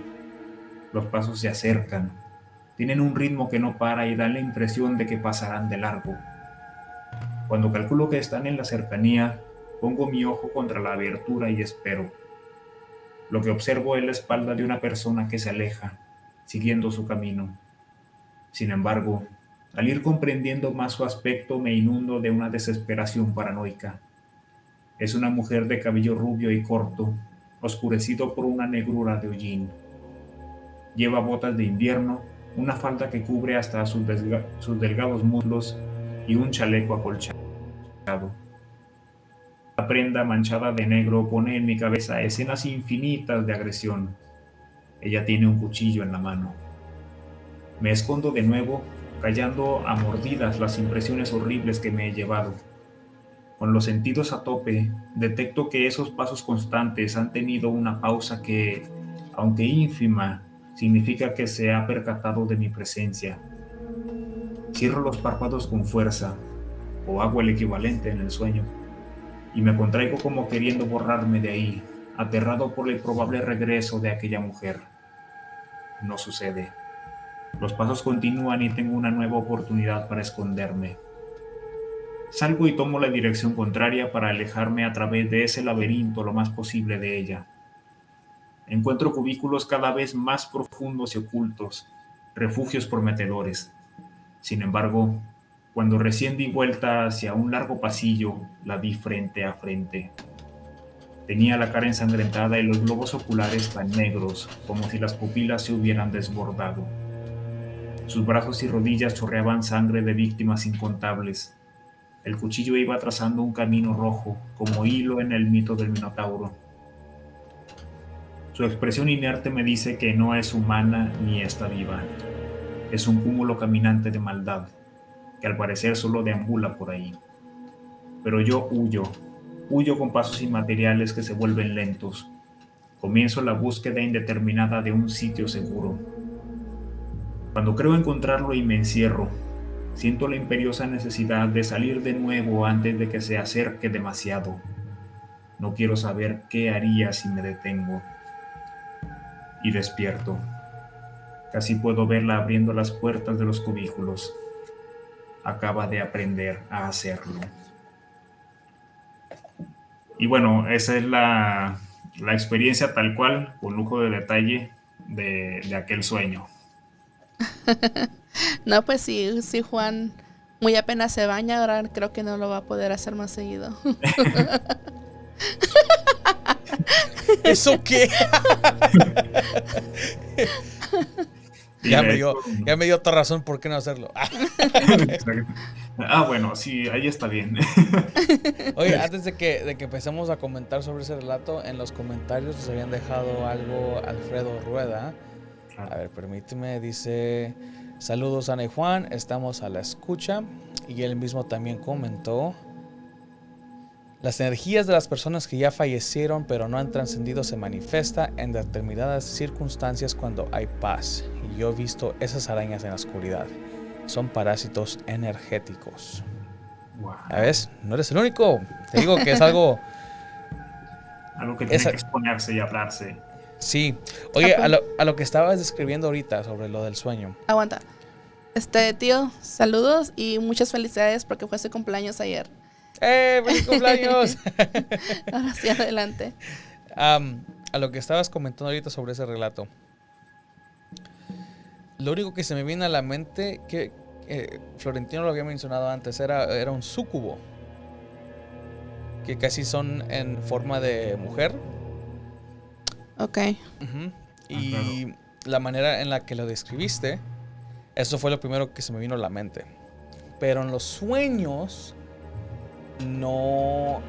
Los pasos se acercan. Tienen un ritmo que no para y dan la impresión de que pasarán de largo. Cuando calculo que están en la cercanía, pongo mi ojo contra la abertura y espero. Lo que observo es la espalda de una persona que se aleja, siguiendo su camino. Sin embargo, al ir comprendiendo más su aspecto me inundo de una desesperación paranoica. Es una mujer de cabello rubio y corto, oscurecido por una negrura de hollín. Lleva botas de invierno, una falda que cubre hasta sus, sus delgados muslos y un chaleco acolchado. La prenda manchada de negro pone en mi cabeza escenas infinitas de agresión. Ella tiene un cuchillo en la mano. Me escondo de nuevo callando a mordidas las impresiones horribles que me he llevado. Con los sentidos a tope, detecto que esos pasos constantes han tenido una pausa que, aunque ínfima, significa que se ha percatado de mi presencia. Cierro los párpados con fuerza, o hago el equivalente en el sueño, y me contraigo como queriendo borrarme de ahí, aterrado por el probable regreso de aquella mujer. No sucede. Los pasos continúan y tengo una nueva oportunidad para esconderme. Salgo y tomo la dirección contraria para alejarme a través de ese laberinto lo más posible de ella. Encuentro cubículos cada vez más profundos y ocultos, refugios prometedores. Sin embargo, cuando recién di vuelta hacia un largo pasillo, la vi frente a frente. Tenía la cara ensangrentada y los globos oculares tan negros como si las pupilas se hubieran desbordado. Sus brazos y rodillas chorreaban sangre de víctimas incontables. El cuchillo iba trazando un camino rojo, como hilo en el mito del Minotauro. Su expresión inerte me dice que no es humana ni está viva. Es un cúmulo caminante de maldad, que al parecer solo deambula por ahí. Pero yo huyo, huyo con pasos inmateriales que se vuelven lentos. Comienzo la búsqueda indeterminada de un sitio seguro cuando creo encontrarlo y me encierro, siento la imperiosa necesidad de salir de nuevo antes de que se acerque demasiado. No quiero saber qué haría si me detengo. Y despierto. Casi puedo verla abriendo las puertas de los cubículos. Acaba de aprender a hacerlo. Y bueno, esa es la, la experiencia tal cual, con lujo de detalle de, de aquel sueño. no, pues sí, sí, Juan muy apenas se baña, ahora creo que no lo va a poder hacer más seguido. ¿Eso qué? ya, me dio, ya me dio otra razón por qué no hacerlo. ah, bueno, sí, ahí está bien. Oye, antes de que, de que empecemos a comentar sobre ese relato, en los comentarios nos habían dejado algo Alfredo Rueda. A ver, permíteme, dice... Saludos Ana y Juan, estamos a la escucha y él mismo también comentó las energías de las personas que ya fallecieron pero no han trascendido se manifiesta en determinadas circunstancias cuando hay paz. Y yo he visto esas arañas en la oscuridad. Son parásitos energéticos. ¿Sabes? No eres el único. Te digo que es algo... algo que tiene que exponerse y hablarse. Sí. Oye, a lo, a lo, que estabas describiendo ahorita sobre lo del sueño. Aguanta. Este, tío, saludos y muchas felicidades porque fue su cumpleaños ayer. ¡Eh, feliz cumpleaños! Ahora sí, adelante. a lo que estabas comentando ahorita sobre ese relato. Lo único que se me viene a la mente, que eh, Florentino lo había mencionado antes, era, era un súcubo. Que casi son en forma de mujer. Ok. Y ah, la manera en la que lo describiste eso fue lo primero que se me vino a la mente. Pero en los sueños, no...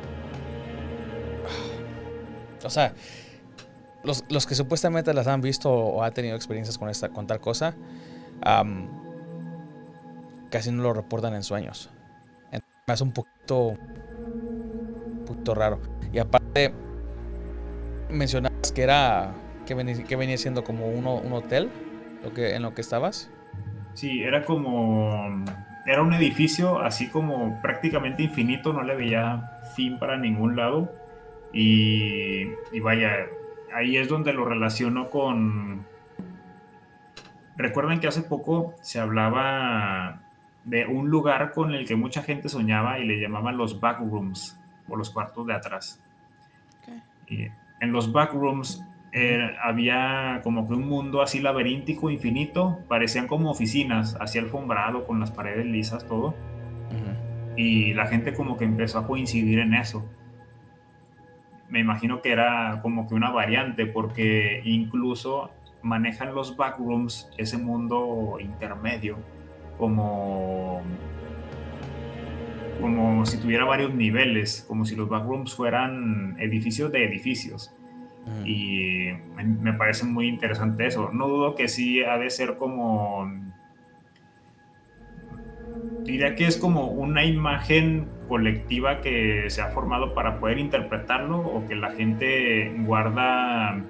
O sea, los, que supuestamente las han visto o han tenido experiencias con, esta, con tal cosa, casi no lo reportan en sueños. Entonces, me hace un poquito, poquito raro. Y aparte, mencionabas que era, que venía, que venía siendo como un hotel, lo que, en lo que estabas. Sí, era como. Era un edificio así como prácticamente infinito, no le veía fin para ningún lado. Y, y vaya, ahí es donde lo relaciono con. Recuerden que hace poco se hablaba de un lugar con el que mucha gente soñaba y le llamaban los backrooms o los cuartos de atrás. Y en los backrooms había como que un mundo así laberíntico, infinito, parecían como oficinas, así alfombrado, con las paredes lisas, todo. Y la gente como que empezó a coincidir en eso. Me imagino que era como que una variante, porque incluso manejan los backrooms, ese mundo intermedio, como como si tuviera varios niveles, como si los backrooms fueran edificios de edificios. Y me parece muy interesante eso. No dudo que sí ha de ser como... Diría que es como una imagen colectiva que se ha formado para poder interpretarlo o que la gente guarda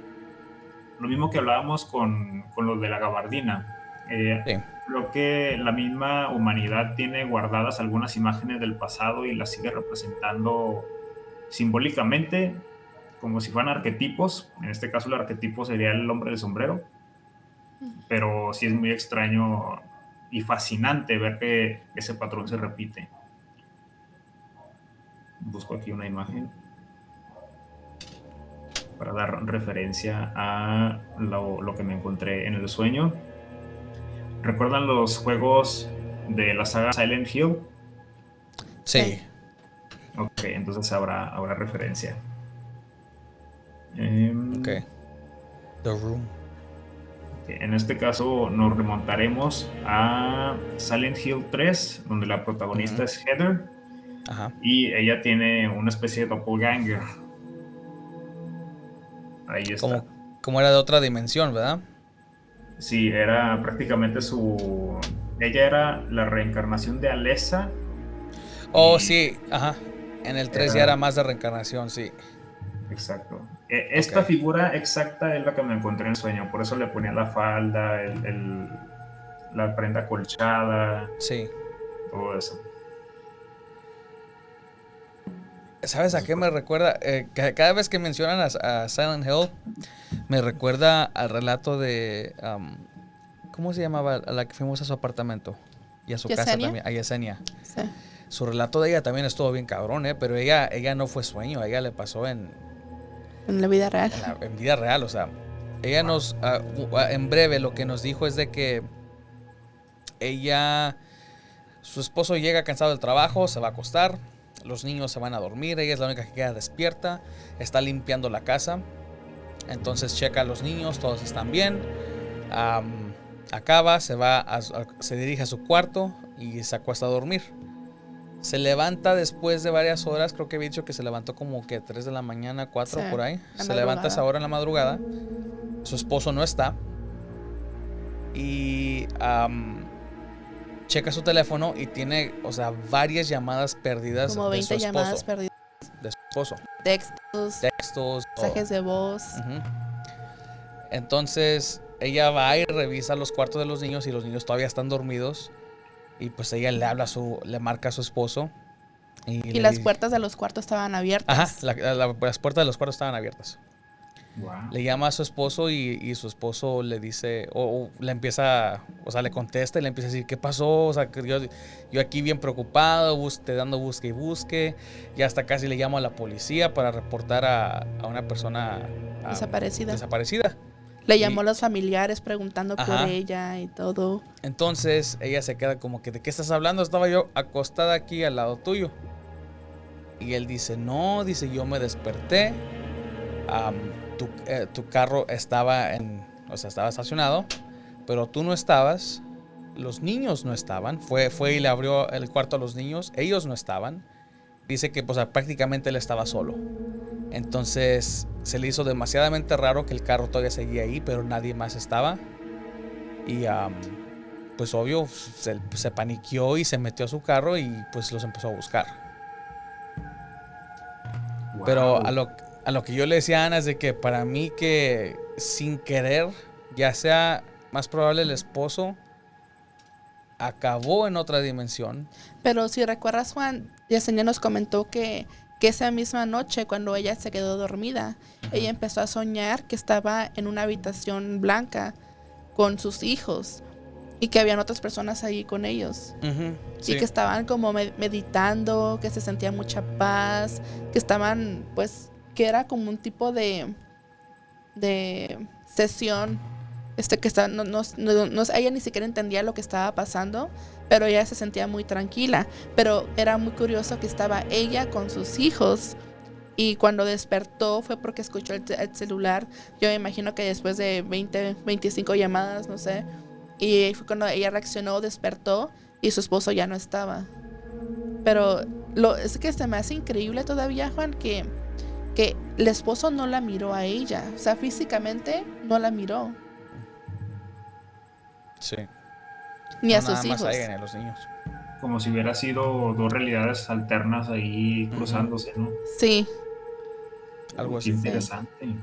lo mismo que hablábamos con, con lo de la gabardina. Eh, Creo que la misma humanidad tiene guardadas algunas imágenes del pasado y las sigue representando simbólicamente como si fueran arquetipos. En este caso el arquetipo sería el hombre del sombrero. Pero sí es muy extraño y fascinante ver que ese patrón se repite. Busco aquí una imagen para dar referencia a lo, que me encontré en el sueño. ¿Recuerdan los juegos de la saga Silent Hill? Sí. Ok, entonces habrá, habrá referencia. Em, ok. The Room. En este caso nos remontaremos a Silent Hill 3, donde la protagonista es Heather. Ajá. Y ella tiene una especie de doppelganger. Ahí está. Como, era de otra dimensión, ¿verdad? Sí, era prácticamente su. Ella era la reencarnación de Alessa. Oh, sí, ajá. En el 3 ya era más de reencarnación, sí. Exacto. E, esta figura exacta es la que me encontré en el sueño, por eso le ponía la falda, el, la prenda colchada. Sí. Todo eso. ¿Sabes a qué me recuerda? Eh, cada vez que mencionan a, Silent Hill, me recuerda al relato de. ¿Cómo se llamaba? A la que fuimos a su apartamento y a su casa también, a Yesenia. Sí. Su relato de ella también estuvo bien cabrón, ¿eh? Pero ella, ella no fue sueño, a ella le pasó en, En la vida real. en, la- vida real, o sea, ella nos, ah, ah, en breve lo que nos dijo es de que ella, su esposo llega cansado del trabajo, se va a acostar, los niños se van a dormir, ella es la única que queda despierta, está limpiando la casa, entonces checa a los niños, todos están bien, acaba, se va, a- se dirige a su cuarto y se acuesta a dormir. Se levanta después de varias horas, creo que había dicho que se levantó como que 3 de la mañana, 4 Sí, por ahí. Se levanta esa hora en la madrugada. Su esposo no está. Y am, checa su teléfono y tiene, o sea, varias llamadas perdidas Como de su 20 esposo. llamadas perdidas. de su esposo. Textos, Textos. mensajes de voz. Entonces ella va y revisa los cuartos de los niños y los niños todavía están dormidos. Y pues ella le habla a su, le marca a su esposo. Y, Y le las dice- puertas de los cuartos estaban abiertas. Ajá, la- la- las puertas de los cuartos estaban abiertas. Wow. Le llama a su esposo y, y su esposo le dice, o, o le empieza, o sea, le contesta y le empieza a decir, ¿qué pasó? O sea, que yo, yo aquí bien preocupado, bus- te dando busque y busque. Y hasta casi le llamo a la policía para reportar a, a una persona Desaparecida. desaparecida. Le llamó a los familiares preguntando Ajá. por ella y todo. Entonces ella se queda como que, ¿de qué estás hablando? Estaba yo acostada aquí al lado tuyo. Y él dice, no, dice, yo me desperté. tu, eh, tu carro estaba en, o sea, estaba estacionado, pero tú no estabas. Los niños no estaban. Fue, fue y le abrió el cuarto a los niños. Ellos no estaban. Dice que pues, prácticamente él estaba solo. Entonces se le hizo demasiadamente raro que el carro todavía seguía ahí, pero nadie más estaba. Y am, pues obvio se, se paniqueó y se metió a su carro y pues los empezó a buscar. Pero Wow. a lo, a lo que yo le decía a Ana es de que para mí que sin querer, ya sea más probable el esposo acabó en otra dimensión. Pero si recuerdas, Juan, Yesenia nos comentó que, que esa misma noche, cuando ella se quedó dormida, ella empezó a soñar que estaba en una habitación blanca con sus hijos y que habían otras personas ahí con ellos. Sí. Y que estaban como me- meditando, que se sentía mucha paz, que estaban, pues, que era como un tipo de, de sesión, este que está, no, no, no- no- ella ni siquiera entendía lo que estaba pasando, pero ella se sentía muy tranquila, pero era muy curioso que estaba ella con sus hijos. Y cuando despertó fue porque escuchó el, celular. Yo me imagino que después de 20, 25 llamadas, no sé. Y fue cuando ella reaccionó, despertó y su esposo ya no estaba. Pero lo es que se me increíble todavía, Juan, que, que el esposo no la miró a ella. O sea, físicamente no la miró. Sí. Ni a sus más hijos. a los niños. Como si hubiera sido dos realidades alternas ahí cruzándose, ¿no? Sí. Algo Qué así. interesante.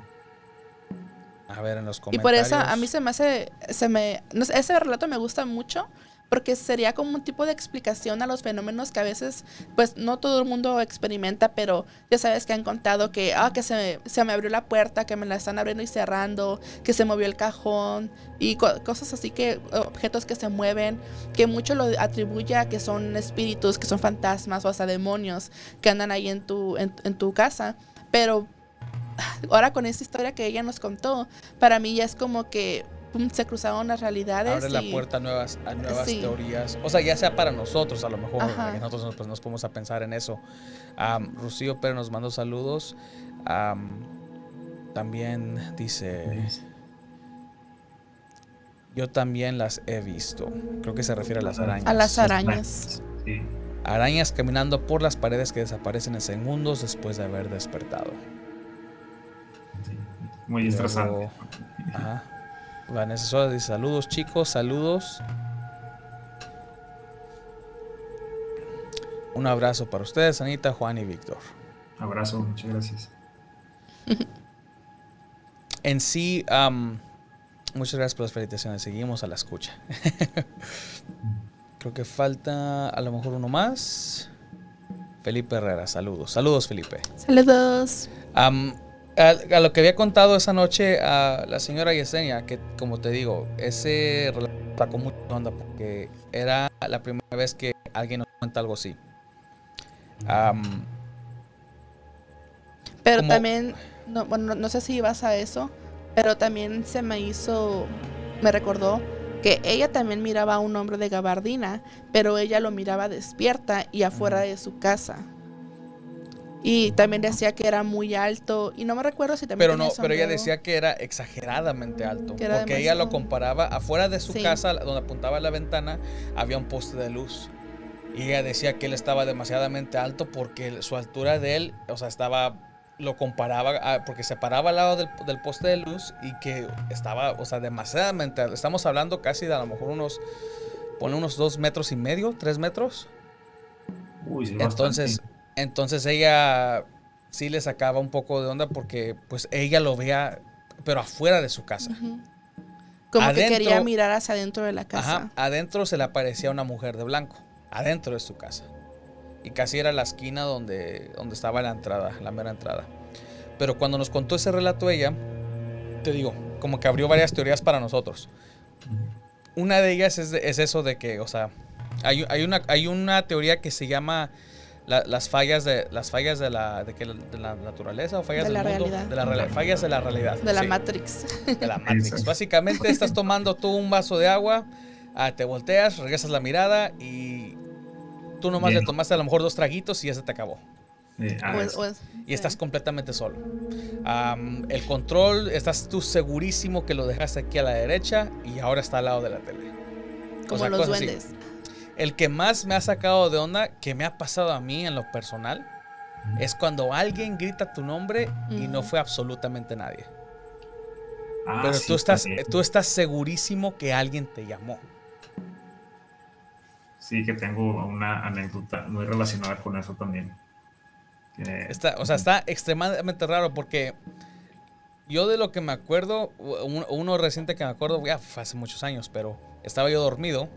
A ver en los Y comentarios. por eso a mí se me hace, se me, no sé, ese relato me gusta mucho porque sería como un tipo de explicación a los fenómenos que a veces, pues no todo el mundo experimenta, pero ya sabes que han contado que, ah, que se, se me abrió la puerta, que me la están abriendo y cerrando, que se movió el cajón y co- cosas así que, objetos que se mueven, que mucho lo atribuye a que son espíritus, que son fantasmas o hasta demonios que andan ahí en tu, en, tu casa, pero ahora con esta historia que ella nos contó, para mí ya es como que se cruzaron las realidades. abre la puerta a nuevas, a nuevas Sí. teorías. O sea, ya sea para nosotros, a lo mejor que nosotros nos, pues, nos podemos a pensar en eso. Am, Rocío Pérez nos mandó saludos. Am, también dice, yo también las he visto. Creo que se refiere a las arañas. A las arañas. Sí. Arañas caminando por las paredes que desaparecen en segundos después de haber despertado. Muy Luego, estresante. Ajá. Vanessa Sosa dice saludos chicos, saludos. Un abrazo para ustedes, Anita, Juan y Víctor. Abrazo, muchas gracias. En sí, am, muchas gracias por las felicitaciones. Seguimos a la escucha. Creo que falta a lo mejor uno más. Felipe Herrera, saludos. Saludos, Felipe. Saludos. A, a lo que había contado esa noche a la señora Yesenia, que como te digo, ese relato sacó mucha onda porque era la primera vez que alguien nos cuenta algo así. Pero Como- también, no, bueno, no- no sé si ibas a eso, pero también se me hizo, me recordó que ella también miraba a un hombre de gabardina, pero ella lo miraba despierta y afuera de su casa. Y también decía que era muy alto, y no me recuerdo si también Pero no, pero ella decía que era exageradamente alto. Era porque ella lo comparaba afuera de su Sí. casa, donde apuntaba la ventana, había un poste de luz. Y ella decía que él estaba demasiadamente alto porque su altura de él, o sea, estaba. Lo comparaba, a- porque se paraba al lado del, del poste de luz y que estaba, o sea, demasiadamente alto. Estamos hablando casi de a lo mejor unos. Pone unos dos metros y medio, tres metros. Uy, sí, Entonces, bastante. Entonces ella sí le sacaba un poco de onda porque pues ella lo veía, pero afuera de su casa. Como Adentro- que quería mirar hacia adentro de la casa. Ajá, adentro se le aparecía una mujer de blanco, adentro de su casa. Y casi era la esquina donde, donde estaba la entrada, la mera entrada. Pero cuando nos contó ese relato ella, te digo, como que abrió varias teorías para nosotros. Una de ellas es, de- es eso de que, o sea, hay, hay, una, hay una teoría que se llama la- las fallas de las fallas de la, de que, de la naturaleza o fallas De del la mundo. realidad. De la fallas de la realidad. De la sí Matrix. de la Matrix. Básicamente estás tomando tú un vaso de agua, ah, te volteas, regresas la mirada y tú nomás Bien. le tomaste a lo mejor dos traguitos y ya se te acabó. Eh, ah, O es- es- o es- Y estás completamente solo. El control, estás tú segurísimo que lo dejaste aquí a la derecha y ahora está al lado de la tele. como sea, los duendes. El que más me ha sacado de onda, que me ha pasado a mí en lo personal, es cuando alguien grita tu nombre y no fue absolutamente nadie. ah, Pero sí, tú, estás, también. tú estás segurísimo que alguien te llamó. Sí, que tengo una anécdota muy relacionada con eso también. Está, o sea, está extremadamente raro porque yo de lo que me acuerdo, un- uno reciente que me acuerdo, ya fue hace muchos años, pero estaba yo dormido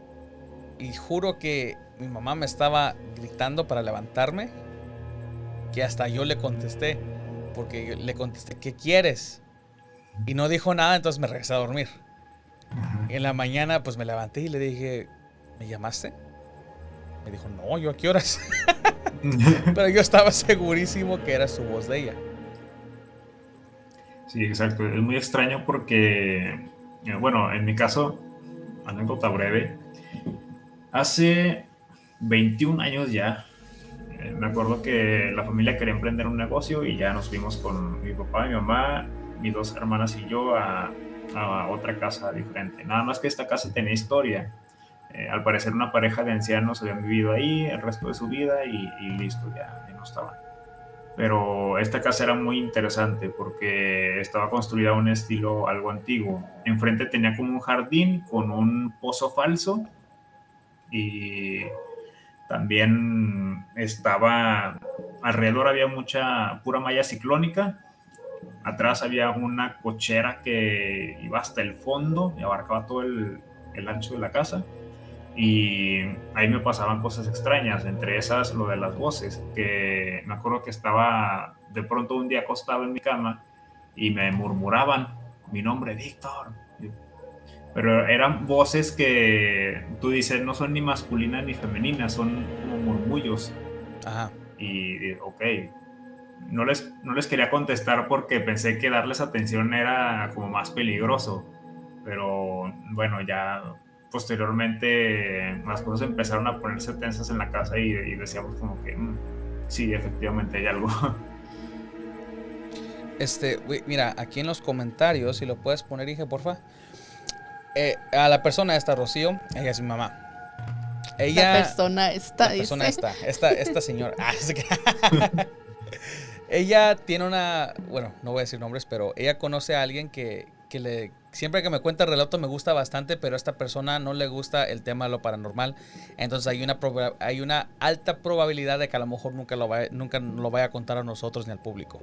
y juro que mi mamá me estaba gritando para levantarme, que hasta yo le contesté, porque yo le contesté, ¿qué quieres? Y no dijo nada, entonces me regresé a dormir. Ajá. En la mañana pues me levanté y le dije, ¿me llamaste? Me dijo, no, yo a qué horas. Pero yo estaba segurísimo que era su voz de ella. Sí, exacto. Es muy extraño porque, eh, bueno, en mi caso, anécdota breve. Hace 21 años ya, eh, me acuerdo que la familia quería emprender un negocio y ya nos fuimos con mi papá, mi mamá, mis dos hermanas y yo a, a otra casa diferente. Nada más que esta casa tenía historia. Eh, al parecer una pareja de ancianos habían vivido ahí el resto de su vida y, y listo, ya, ya no estaban. Pero esta casa era muy interesante porque estaba construida a un estilo algo antiguo. Enfrente tenía como un jardín con un pozo falso y también estaba alrededor había mucha pura malla ciclónica. Atrás había una cochera que iba hasta el fondo y abarcaba todo el, el ancho de la casa y ahí me pasaban cosas extrañas, entre esas lo de las voces, que me acuerdo que estaba de pronto un día acostado en mi cama y me murmuraban mi nombre, Víctor. Pero eran voces que tú dices no son ni masculinas ni femeninas, son como murmullos. Ajá. Y ok, no les, no les quería contestar porque pensé que darles atención era como más peligroso. Pero bueno, ya posteriormente las cosas empezaron a ponerse tensas en la casa y, y decíamos como que "Mm, sí, efectivamente hay algo. Este, mira, aquí en los comentarios, si lo puedes poner, Inge, porfa. Eh, a la persona esta, Rocío, ella es mi mamá. Ella. la persona está, la persona dice. esta, esta, esta señora. Ah, ella tiene una, bueno, no voy a decir nombres, pero ella conoce a alguien que, que le, siempre que me cuenta el relato me gusta bastante, pero a esta persona no le gusta el tema de lo paranormal. Entonces hay una, hay una alta probabilidad de que a lo mejor nunca lo vaya, nunca lo vaya a contar a nosotros ni al público.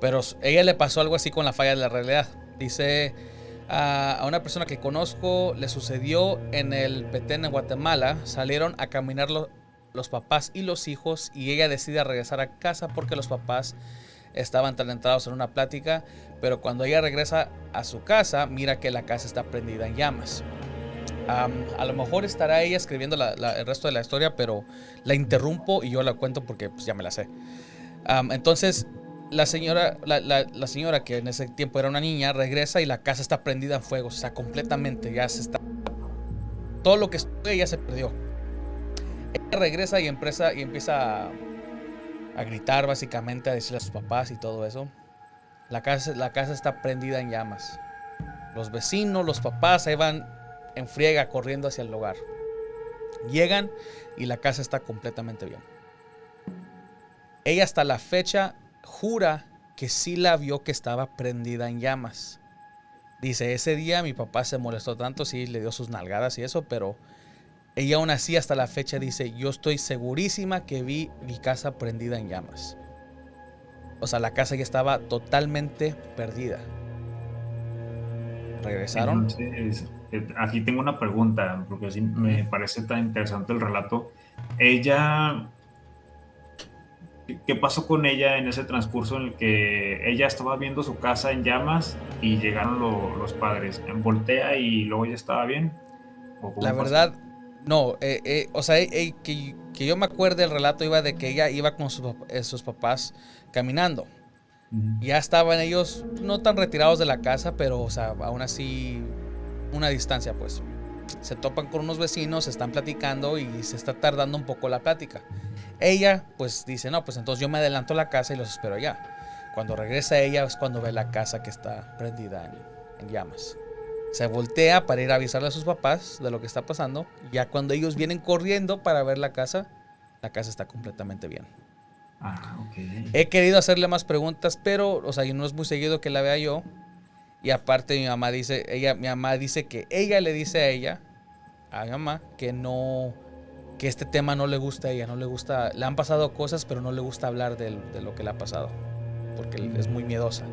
Pero ella le pasó algo así con la falla de la realidad. Dice a, una persona que conozco, le sucedió en el Petén en Guatemala. Salieron a caminar lo- los papás y los hijos y ella decide regresar a casa porque los papás estaban talentados en una plática. Pero cuando ella regresa a su casa, mira que la casa está prendida en llamas. Am, a lo mejor estará ella escribiendo el resto de la historia, pero la interrumpo y yo la cuento porque pues, ya me la sé. Entonces, la señora, la, la- señora que en ese tiempo era una niña, regresa y la casa está prendida en fuego, o sea, completamente, ya se está... Todo lo que estuvo ya se perdió. Ella regresa y empieza, y empieza a, gritar básicamente, a decirle a sus papás y todo eso. La casa, la casa está prendida en llamas. Los vecinos, los papás, ahí van en friega corriendo hacia el lugar. Llegan y la casa está completamente bien. Ella hasta la fecha jura que sí la vio que estaba prendida en llamas. Dice, ese día mi papá se molestó tanto, sí le dio sus nalgadas y eso, pero ella aún así hasta la fecha dice, yo estoy segurísima que vi mi casa prendida en llamas. O sea, la casa ya estaba totalmente perdida. ¿Regresaron? Entonces, eh, aquí tengo una pregunta, porque sí me parece tan interesante el relato. Ella, ¿qué- ¿qué pasó con ella en ese transcurso en el que ella estaba viendo su casa en llamas y llegaron lo- los padres? ¿Voltea y luego ella estaba bien? ¿O cómo La pasó? verdad, no. eh, eh, o sea, eh, eh, que, que yo me acuerde, el relato iba de que ella iba con sus, pap- sus papás caminando. Ya estaban ellos no tan retirados de la casa, pero, o sea, aún así, una distancia, pues. Se topan con unos vecinos, están platicando y se está tardando un poco la plática. Ella, pues, dice, no, pues entonces yo me adelanto a la casa y los espero allá. Cuando regresa ella es cuando ve la casa que está prendida en, en llamas. Se voltea para ir a avisarle a sus papás de lo que está pasando. Ya cuando ellos vienen corriendo para ver la casa, la casa está completamente bien. Ah. He querido hacerle más preguntas, pero, o sea, no es muy seguido que la vea yo. Y aparte mi mamá dice, ella, mi mamá dice que ella le dice a ella, a mi mamá, que no, que este tema no le gusta a ella, no le gusta, le han pasado cosas, pero no le gusta hablar de lo que le ha pasado, porque es muy miedosa.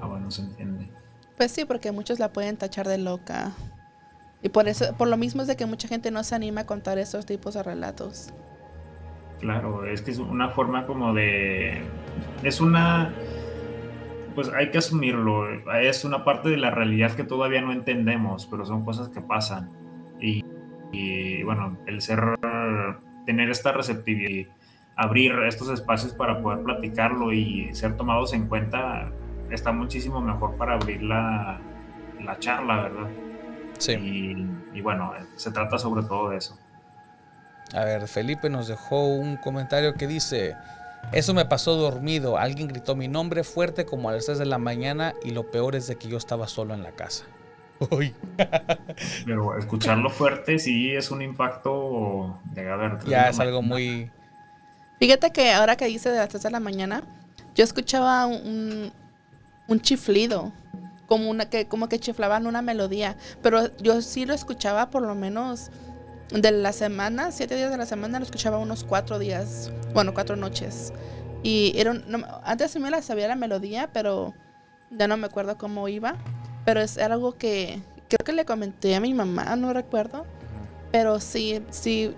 Ah, bueno, se entiende. Pues sí, porque muchos la pueden tachar de loca. Y por eso, por lo mismo es de que mucha gente no se anima a contar esos tipos de relatos. Claro, es que es una forma como de... Es una... Pues hay que asumirlo. Es una parte de la realidad que todavía no entendemos, pero son cosas que pasan. Y, y, bueno, el ser... Tener esta receptividad y abrir estos espacios para poder platicarlo y ser tomados en cuenta está muchísimo mejor para abrir la, la charla, ¿verdad? Sí. Y, y bueno, se trata sobre todo de eso. A ver, Felipe nos dejó un comentario que dice, eso me pasó dormido, alguien gritó mi nombre fuerte como a las 3 de la mañana y lo peor es de que yo estaba solo en la casa. Uy, Pero escucharlo fuerte sí es un impacto de a ver. ya es algo muy... Fíjate que ahora que dice de las 3 de la mañana, yo escuchaba un, un chiflido, como, una, que, como que chiflaban una melodía, pero yo sí lo escuchaba por lo menos de la semana, siete días de la semana, lo escuchaba unos cuatro días, bueno, cuatro noches. Y era un- no- antes sí me la sabía la melodía, pero ya no me acuerdo cómo iba. Pero es algo que creo que le comenté a mi mamá, no recuerdo. Pero sí, sí,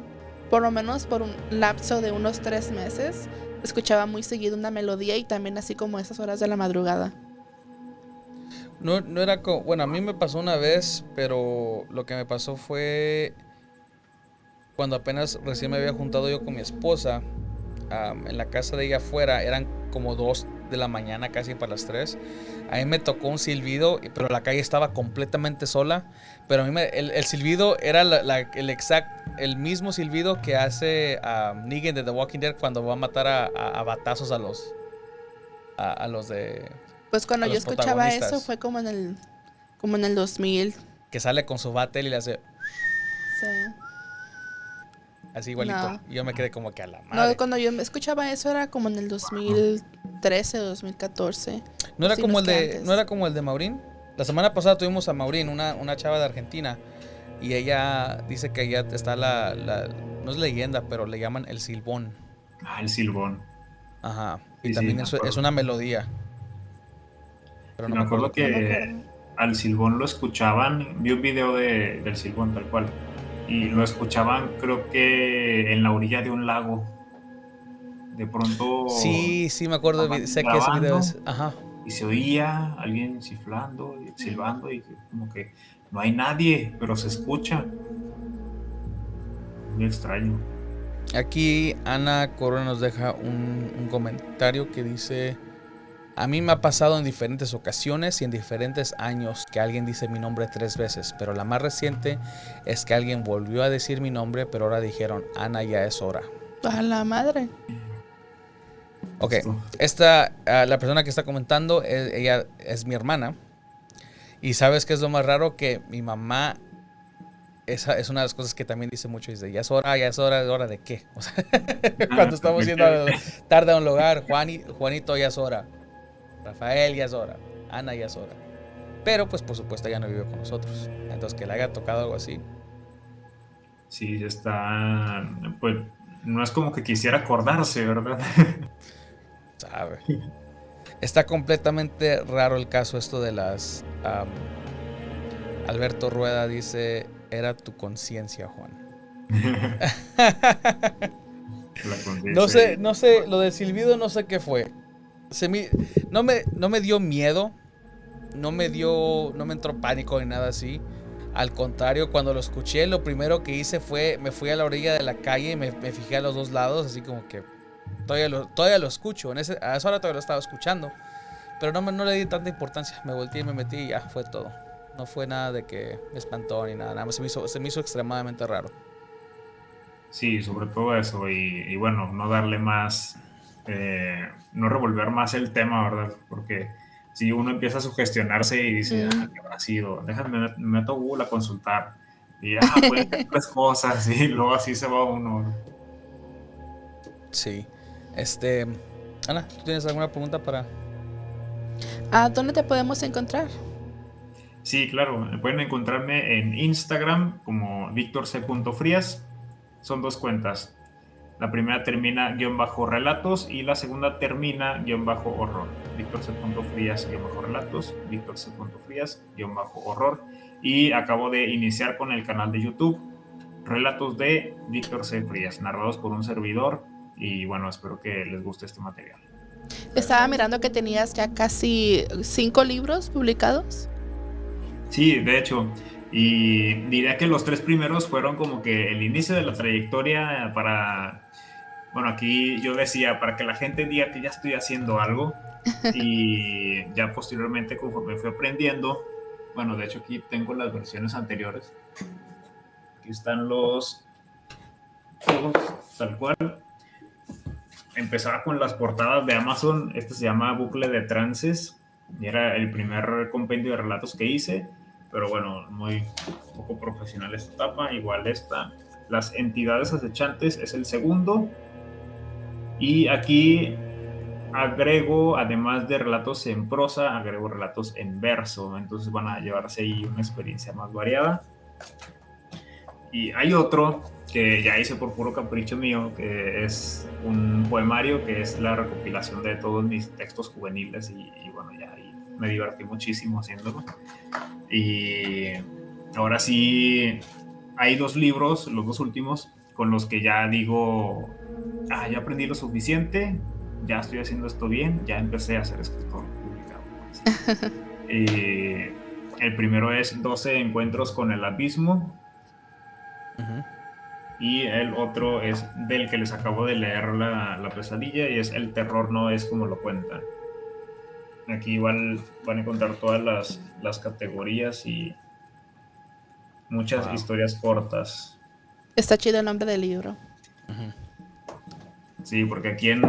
por lo menos por un lapso de unos tres meses, escuchaba muy seguido una melodía y también así como esas horas de la madrugada. No, no era como... Bueno, a mí me pasó una vez, pero lo que me pasó fue cuando apenas recién me había juntado yo con mi esposa am, en la casa de ella afuera, eran como dos de la mañana, casi para las 3. A mí me tocó un silbido, pero la calle estaba completamente sola. Pero a mí me- el, el silbido era la- la- el exact, el mismo silbido que hace um, Negan de The Walking Dead cuando va a matar a, a- a batazos a los, a, a los de Pues cuando yo escuchaba eso fue como en el como en el 2000. que sale con su batel y le hace sí. Así igualito. No. Y yo me quedé como que a la madre. No, cuando yo escuchaba eso era como en el 2013, 2014. No era Sí, como no el de, antes. no era como el de Maurín. La semana pasada tuvimos a Maurín, una, una chava de Argentina, y ella dice que ella está la, la- no es leyenda, pero le llaman el silbón. Ah, el silbón. Ajá. Sí, Y sí, también me es, acuerdo. es una melodía. Pero no me acuerdo No me que acuerdo. al silbón lo escuchaban, vi un video de, del silbón tal cual, y lo escuchaban creo que en la orilla de un lago. De pronto... Sí, sí, me acuerdo. Sé que ese video es. Ajá. Y se oía alguien chiflando, silbando, y como que no hay nadie, pero se escucha. Muy extraño. Aquí Ana Corona nos deja un, un comentario que dice: A mí me ha pasado en diferentes ocasiones y en diferentes años que alguien dice mi nombre tres veces, pero la más reciente es que alguien volvió a decir mi nombre, pero ahora dijeron, Ana, ya es hora. A la madre. Ok, esta, ah, la persona que está comentando, e- ella es mi hermana. Y sabes que es lo más raro que mi mamá, esa es una de las cosas que también dice mucho, dice, ya es hora, ya es hora, ¿de hora de qué? O sea, cuando estamos yendo a- tarde a un lugar, Juani- Juanito, ya es hora. Rafael, ya es hora. Ana, ya es hora. Pero pues por supuesto ya no vive con nosotros. Entonces que le haya tocado algo así. Sí, está. Pues no es como que quisiera acordarse, ¿verdad? sabe. Está completamente raro el caso esto de las... Alberto Rueda dice, era tu conciencia, Juan. No sé, no sé, lo del silbido no sé qué fue. Se me, no, me, no me dio miedo, no me dio, no me entró pánico ni nada así. Al contrario, cuando lo escuché, lo primero que hice fue, me fui a la orilla de la calle y me, me fijé a los dos lados, así como que todavía lo, todavía lo escucho. En ese, a esa hora todavía lo estaba escuchando. Pero no, me, no le di tanta importancia. Me volteé y me metí y ya fue todo. No fue nada de que me espantó ni nada. Se me hizo, se me hizo extremadamente raro. Sí, sobre todo eso. Y, y bueno, no darle más. Eh, no revolver más el tema, ¿verdad? Porque si uno empieza a sugestionarse y dice, Mm. ah, ¿qué habrá sido? Déjame, me meto a Google a consultar. Y ah, pueden tres cosas. Y luego así se va uno. Sí. Este. Ana, ¿tú tienes alguna pregunta para.? ¿A dónde te podemos encontrar? Sí, claro. Pueden encontrarme en Instagram como victorc.frías. Son dos cuentas. La primera termina guion bajo relatos y la segunda termina guion bajo horror. victorc.frías guion bajo relatos, victorc.frías guion bajo horror. Y acabo de iniciar con el canal de YouTube Relatos de Víctor C. Frías, narrados por un servidor. Y bueno, espero que les guste este material. Estaba mirando que tenías ya casi cinco libros publicados. Sí, de hecho, y diría que los tres primeros fueron como que el inicio de la trayectoria para, bueno, aquí yo decía, para que la gente diga que ya estoy haciendo algo y ya posteriormente conforme fui aprendiendo, bueno, de hecho aquí tengo las versiones anteriores, aquí están los juegos tal cual. Empezaba con las portadas de Amazon, este se llama Bucle de Trances, y era el primer compendio de relatos que hice, pero bueno, muy poco profesional esta etapa. Igual esta, las entidades acechantes es el segundo. Y aquí agrego, además de relatos en prosa, agrego relatos en verso. Entonces van a llevarse ahí una experiencia más variada. Y hay otro que ya hice por puro capricho mío, que es un poemario, que es la recopilación de todos mis textos juveniles. Y, y bueno, ya ahí me divertí muchísimo haciéndolo. Y ahora sí, hay dos libros, los dos últimos, con los que ya digo, ah, ya aprendí lo suficiente, ya estoy haciendo esto bien, ya empecé a ser escritor publicado. y el primero es 12 encuentros con el abismo y el otro es del que les acabo de leer la, la pesadilla y es El terror no es como lo cuentan. Aquí igual van a encontrar todas las, las categorías y muchas Wow. historias cortas. Está chido el nombre del libro. Ujú. Sí, porque aquí en,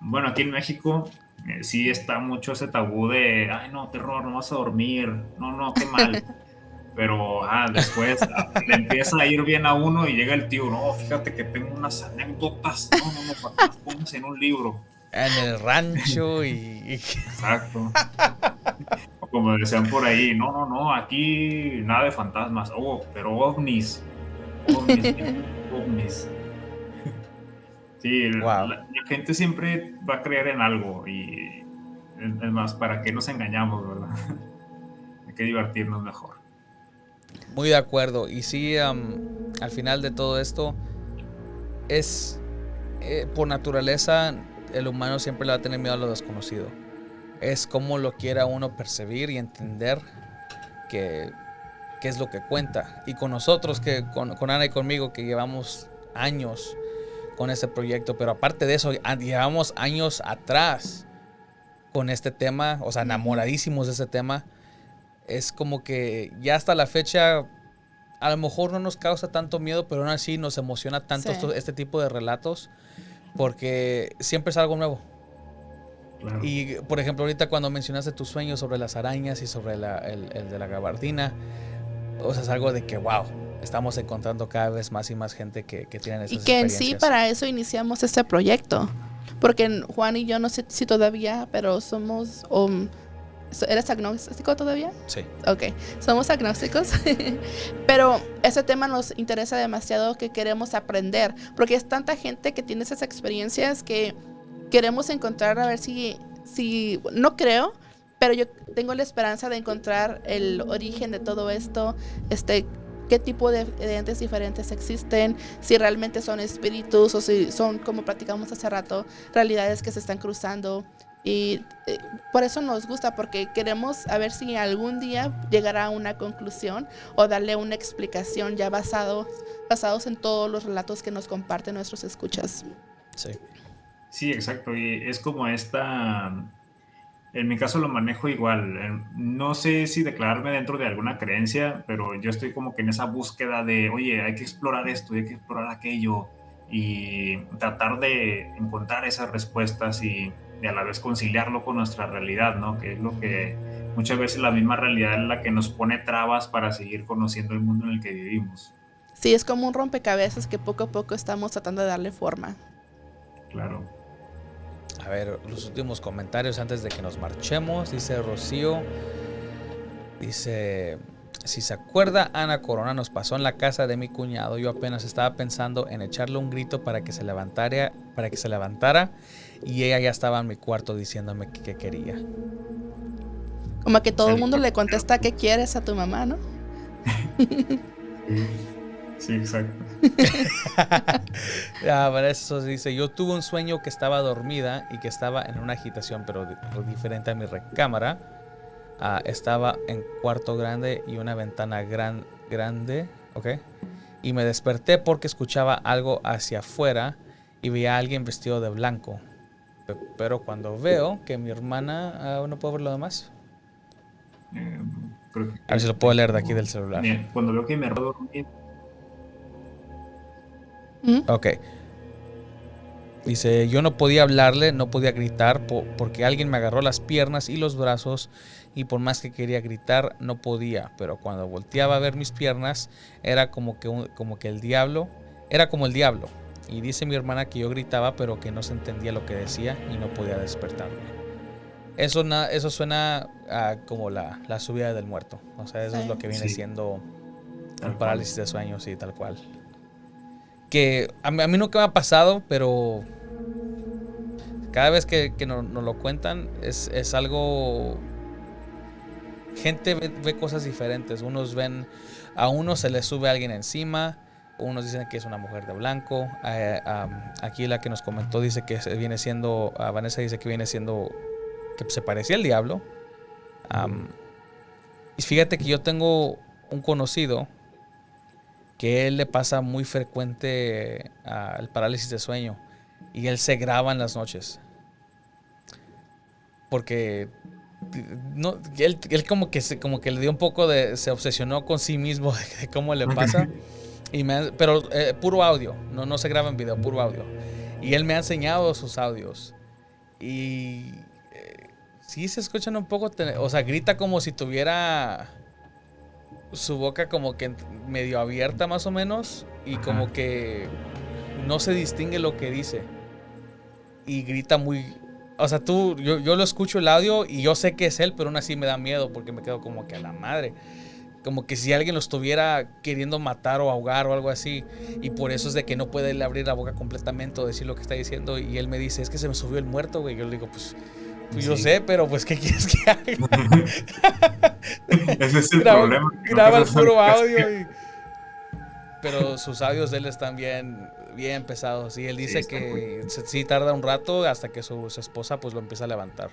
bueno, aquí en México eh, sí está mucho ese tabú de, ay no, terror, no vas a dormir, no, no, qué mal. Pero ah, después ah, le empieza a ir bien a uno y llega el tío, no, fíjate que tengo unas anécdotas, no, no, no, para que pongas en un libro. En el rancho y. y- Exacto. O como decían por ahí, no, no, no, aquí nada de fantasmas, oh, pero ovnis. Ovnis, ovnis. Sí, Wow. la, la gente siempre va a creer en algo y es más, ¿para qué nos engañamos, verdad? Hay que divertirnos mejor. Muy de acuerdo. Y sí, am, al final de todo esto, es eh, por naturaleza, el humano siempre le va a tener miedo a lo desconocido. Es como lo quiera uno percibir y entender que, que es lo que cuenta. Y con nosotros, que con, con Ana y conmigo, que llevamos años con ese proyecto, pero aparte de eso, llevamos años atrás con este tema, o sea, enamoradísimos de ese tema. Es como que ya hasta la fecha a lo mejor no nos causa tanto miedo, pero aún así nos emociona tanto Sí. esto- este tipo de relatos porque siempre es algo nuevo. Claro. Y por ejemplo, ahorita cuando mencionaste tus sueños sobre las arañas y sobre la- el, el de la gabardina, o sea, es algo de que, wow, estamos encontrando cada vez más y más gente que, que tienen esas Y que en sí para eso iniciamos este proyecto. Porque Juan y yo no sé si todavía, pero somos... um, so- ¿Eres agnóstico todavía? Sí. Ok, somos agnósticos, pero ese tema nos interesa demasiado que queremos aprender, porque es tanta gente que tiene esas experiencias que queremos encontrar a ver si, si no creo, pero yo tengo la esperanza de encontrar el origen de todo esto, este, qué tipo de, de entes diferentes existen, si realmente son espíritus o si son, como platicamos hace rato, realidades que se están cruzando. Y eh, por eso nos gusta, porque queremos a ver si algún día llegará a una conclusión o darle una explicación ya basado, basados en todos los relatos que nos comparten nuestros escuchas. Sí. Sí, exacto. Y es como esta. En mi caso lo manejo igual. Eh, No sé si declararme dentro de alguna creencia, pero yo estoy como que en esa búsqueda de, oye, hay que explorar esto, hay que explorar aquello y tratar de encontrar esas respuestas y, y a la vez conciliarlo con nuestra realidad, ¿no? Que es lo que muchas veces la misma realidad es la que nos pone trabas para seguir conociendo el mundo en el que vivimos. Sí, es como un rompecabezas que poco a poco estamos tratando de darle forma. Claro. A ver, los últimos comentarios antes de que nos marchemos. Dice Rocío. Dice, si se acuerda, Ana Corona nos pasó en la casa de mi cuñado. Yo apenas estaba pensando en echarle un grito para que se levantara, para que se levantara, y ella ya estaba en mi cuarto diciéndome que, que quería. Como que todo el mundo le contesta qué quieres a tu mamá, ¿no? Sí, exacto. Ah, para eso dice, yo tuve un sueño que estaba dormida y que estaba en una agitación, pero di- pero diferente a mi recámara. Ah, estaba en cuarto grande y una ventana gran, grande, ¿ok? Y me desperté porque escuchaba algo hacia afuera y veía a alguien vestido de blanco. Pe- Pero cuando veo que mi hermana, ah, no puedo ver lo demás. Eh, que- A ver si lo puedo leer de aquí del celular. Bien, Cuando veo que me robo dormir, ¿Mm? Ok. Dice, yo no podía hablarle, no podía gritar po- porque alguien me agarró las piernas y los brazos y por más que quería gritar no podía, pero cuando volteaba a ver mis piernas era como que, un- como que el diablo, era como el diablo. Y dice mi hermana que yo gritaba pero que no se entendía lo que decía y no podía despertarme. Eso, na- eso suena a como la, la subida del muerto. O sea, eso es lo que viene Sí. siendo un parálisis de sueños y tal cual. Que a mí, a mí nunca me ha pasado, pero cada vez que, que nos, nos lo cuentan es, es algo... Gente ve, cosas diferentes. Unos ven, a unos se les sube alguien encima, unos dicen que es una mujer de blanco. aquí la que nos comentó dice que viene siendo, a Vanessa dice que viene siendo, que se parecía al diablo. Am, y fíjate que yo tengo un conocido que él le pasa muy frecuente ah, el parálisis de sueño y él se graba en las noches. Porque no, él, él como que se, como que le dio un poco de se obsesionó con sí mismo de, de cómo le pasa. Y me ha- pero eh, puro audio, no, no se graba en video, puro audio. Y él me ha enseñado sus audios. Y eh, sí se escuchan un poco, o sea, grita como si tuviera su boca como que medio abierta más o menos y Ajá. como que no se distingue lo que dice. Y grita muy... O sea, tú, yo, yo lo escucho el audio y yo sé que es él, pero aún así me da miedo porque me quedo como que a la madre. Como que si alguien lo estuviera queriendo matar o ahogar o algo así. Y por eso es de que no puede él abrir la boca completamente o decir lo que está diciendo. Y él me dice, es que se me subió el muerto, güey. Yo le digo, pues, pues yo sé, pero pues, ¿qué quieres que haga? Ese es el graba, problema. graba el puro audio. y- Pero sus audios de él están bien, bien pesados. Y él dice que se- sí tarda un rato hasta que su, su esposa pues lo empieza a levantar.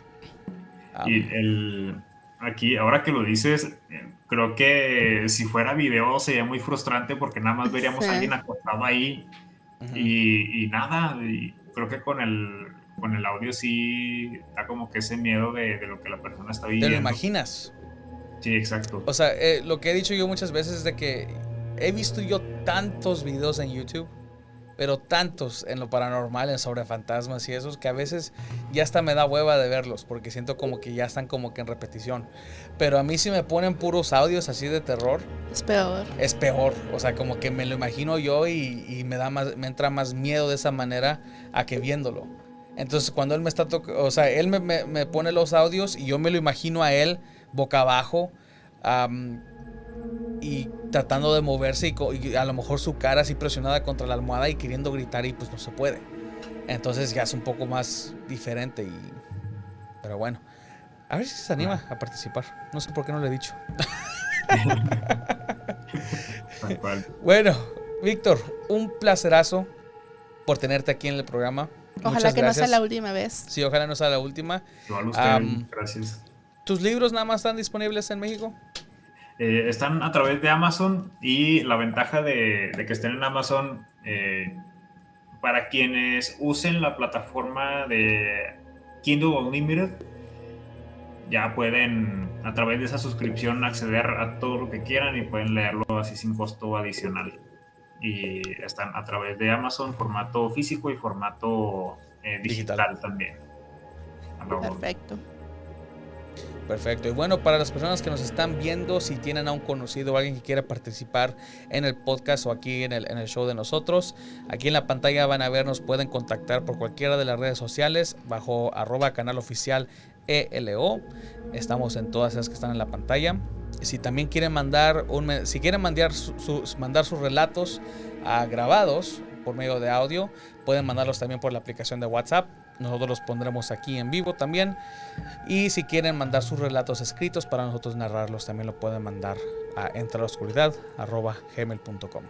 Ah, Y el, aquí, ahora que lo dices, eh, creo que si fuera video sería muy frustrante porque nada más veríamos Sí. a alguien acostado ahí y, y nada. Y creo que con el, con el audio sí da como que ese miedo de, de lo que la persona está viviendo. ¿Te lo imaginas? Sí, exacto. O sea, eh, lo que he dicho yo muchas veces es de que he visto yo tantos videos en YouTube, pero tantos en lo paranormal, en sobre fantasmas y esos, que a veces ya hasta me da hueva de verlos, porque siento como que ya están como que en repetición. Pero a mí si me ponen puros audios así de terror, Es peor. es peor. O sea, como que me lo imagino yo y, y me da más, me entra más miedo de esa manera a que viéndolo. Entonces cuando él me está tocando, o sea, él me, me- me pone los audios y yo me lo imagino a él boca abajo am, y tratando de moverse y, y a lo mejor su cara así presionada contra la almohada y queriendo gritar y pues no se puede. Entonces ya es un poco más diferente y... Pero bueno, a ver si se anima a participar. No sé por qué no le he dicho. Tal cual. Bueno, Víctor, un placerazo por tenerte aquí en el programa. Ojalá que no sea la última vez. Sí, ojalá no sea la última. Gracias. ¿Tus libros nada más están disponibles en México? Eh, están a través de Amazon y la ventaja de, de que estén en Amazon, eh, para quienes usen la plataforma de Kindle Unlimited, ya pueden a través de esa suscripción acceder a todo lo que quieran y pueden leerlo así sin costo adicional. Y están a través de Amazon, formato físico y formato eh, digital, Digital. también. Perfecto. Perfecto. Y bueno, para las personas que nos están viendo, si tienen a un conocido o alguien que quiera participar en el podcast o aquí en el, en el show de nosotros, aquí en la pantalla van a ver, nos pueden contactar por cualquiera de las redes sociales bajo arroba canal oficial ELO. Estamos en todas esas que están en la pantalla. Si también quieren mandar un, si quieren mandar, su- sus- mandar sus relatos ah, grabados por medio de audio, pueden mandarlos también por la aplicación de WhatsApp. Nosotros los pondremos aquí en vivo también. Y si quieren mandar sus relatos escritos para nosotros narrarlos, también lo pueden mandar a entre la oscuridad gmail.com.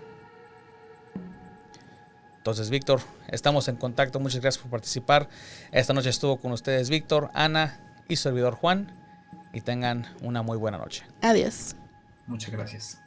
Entonces, Víctor, estamos en contacto. Muchas gracias por participar. Esta noche estuvo con ustedes Víctor, Ana y servidor Juan. Y tengan una muy buena noche. Adiós. Muchas gracias.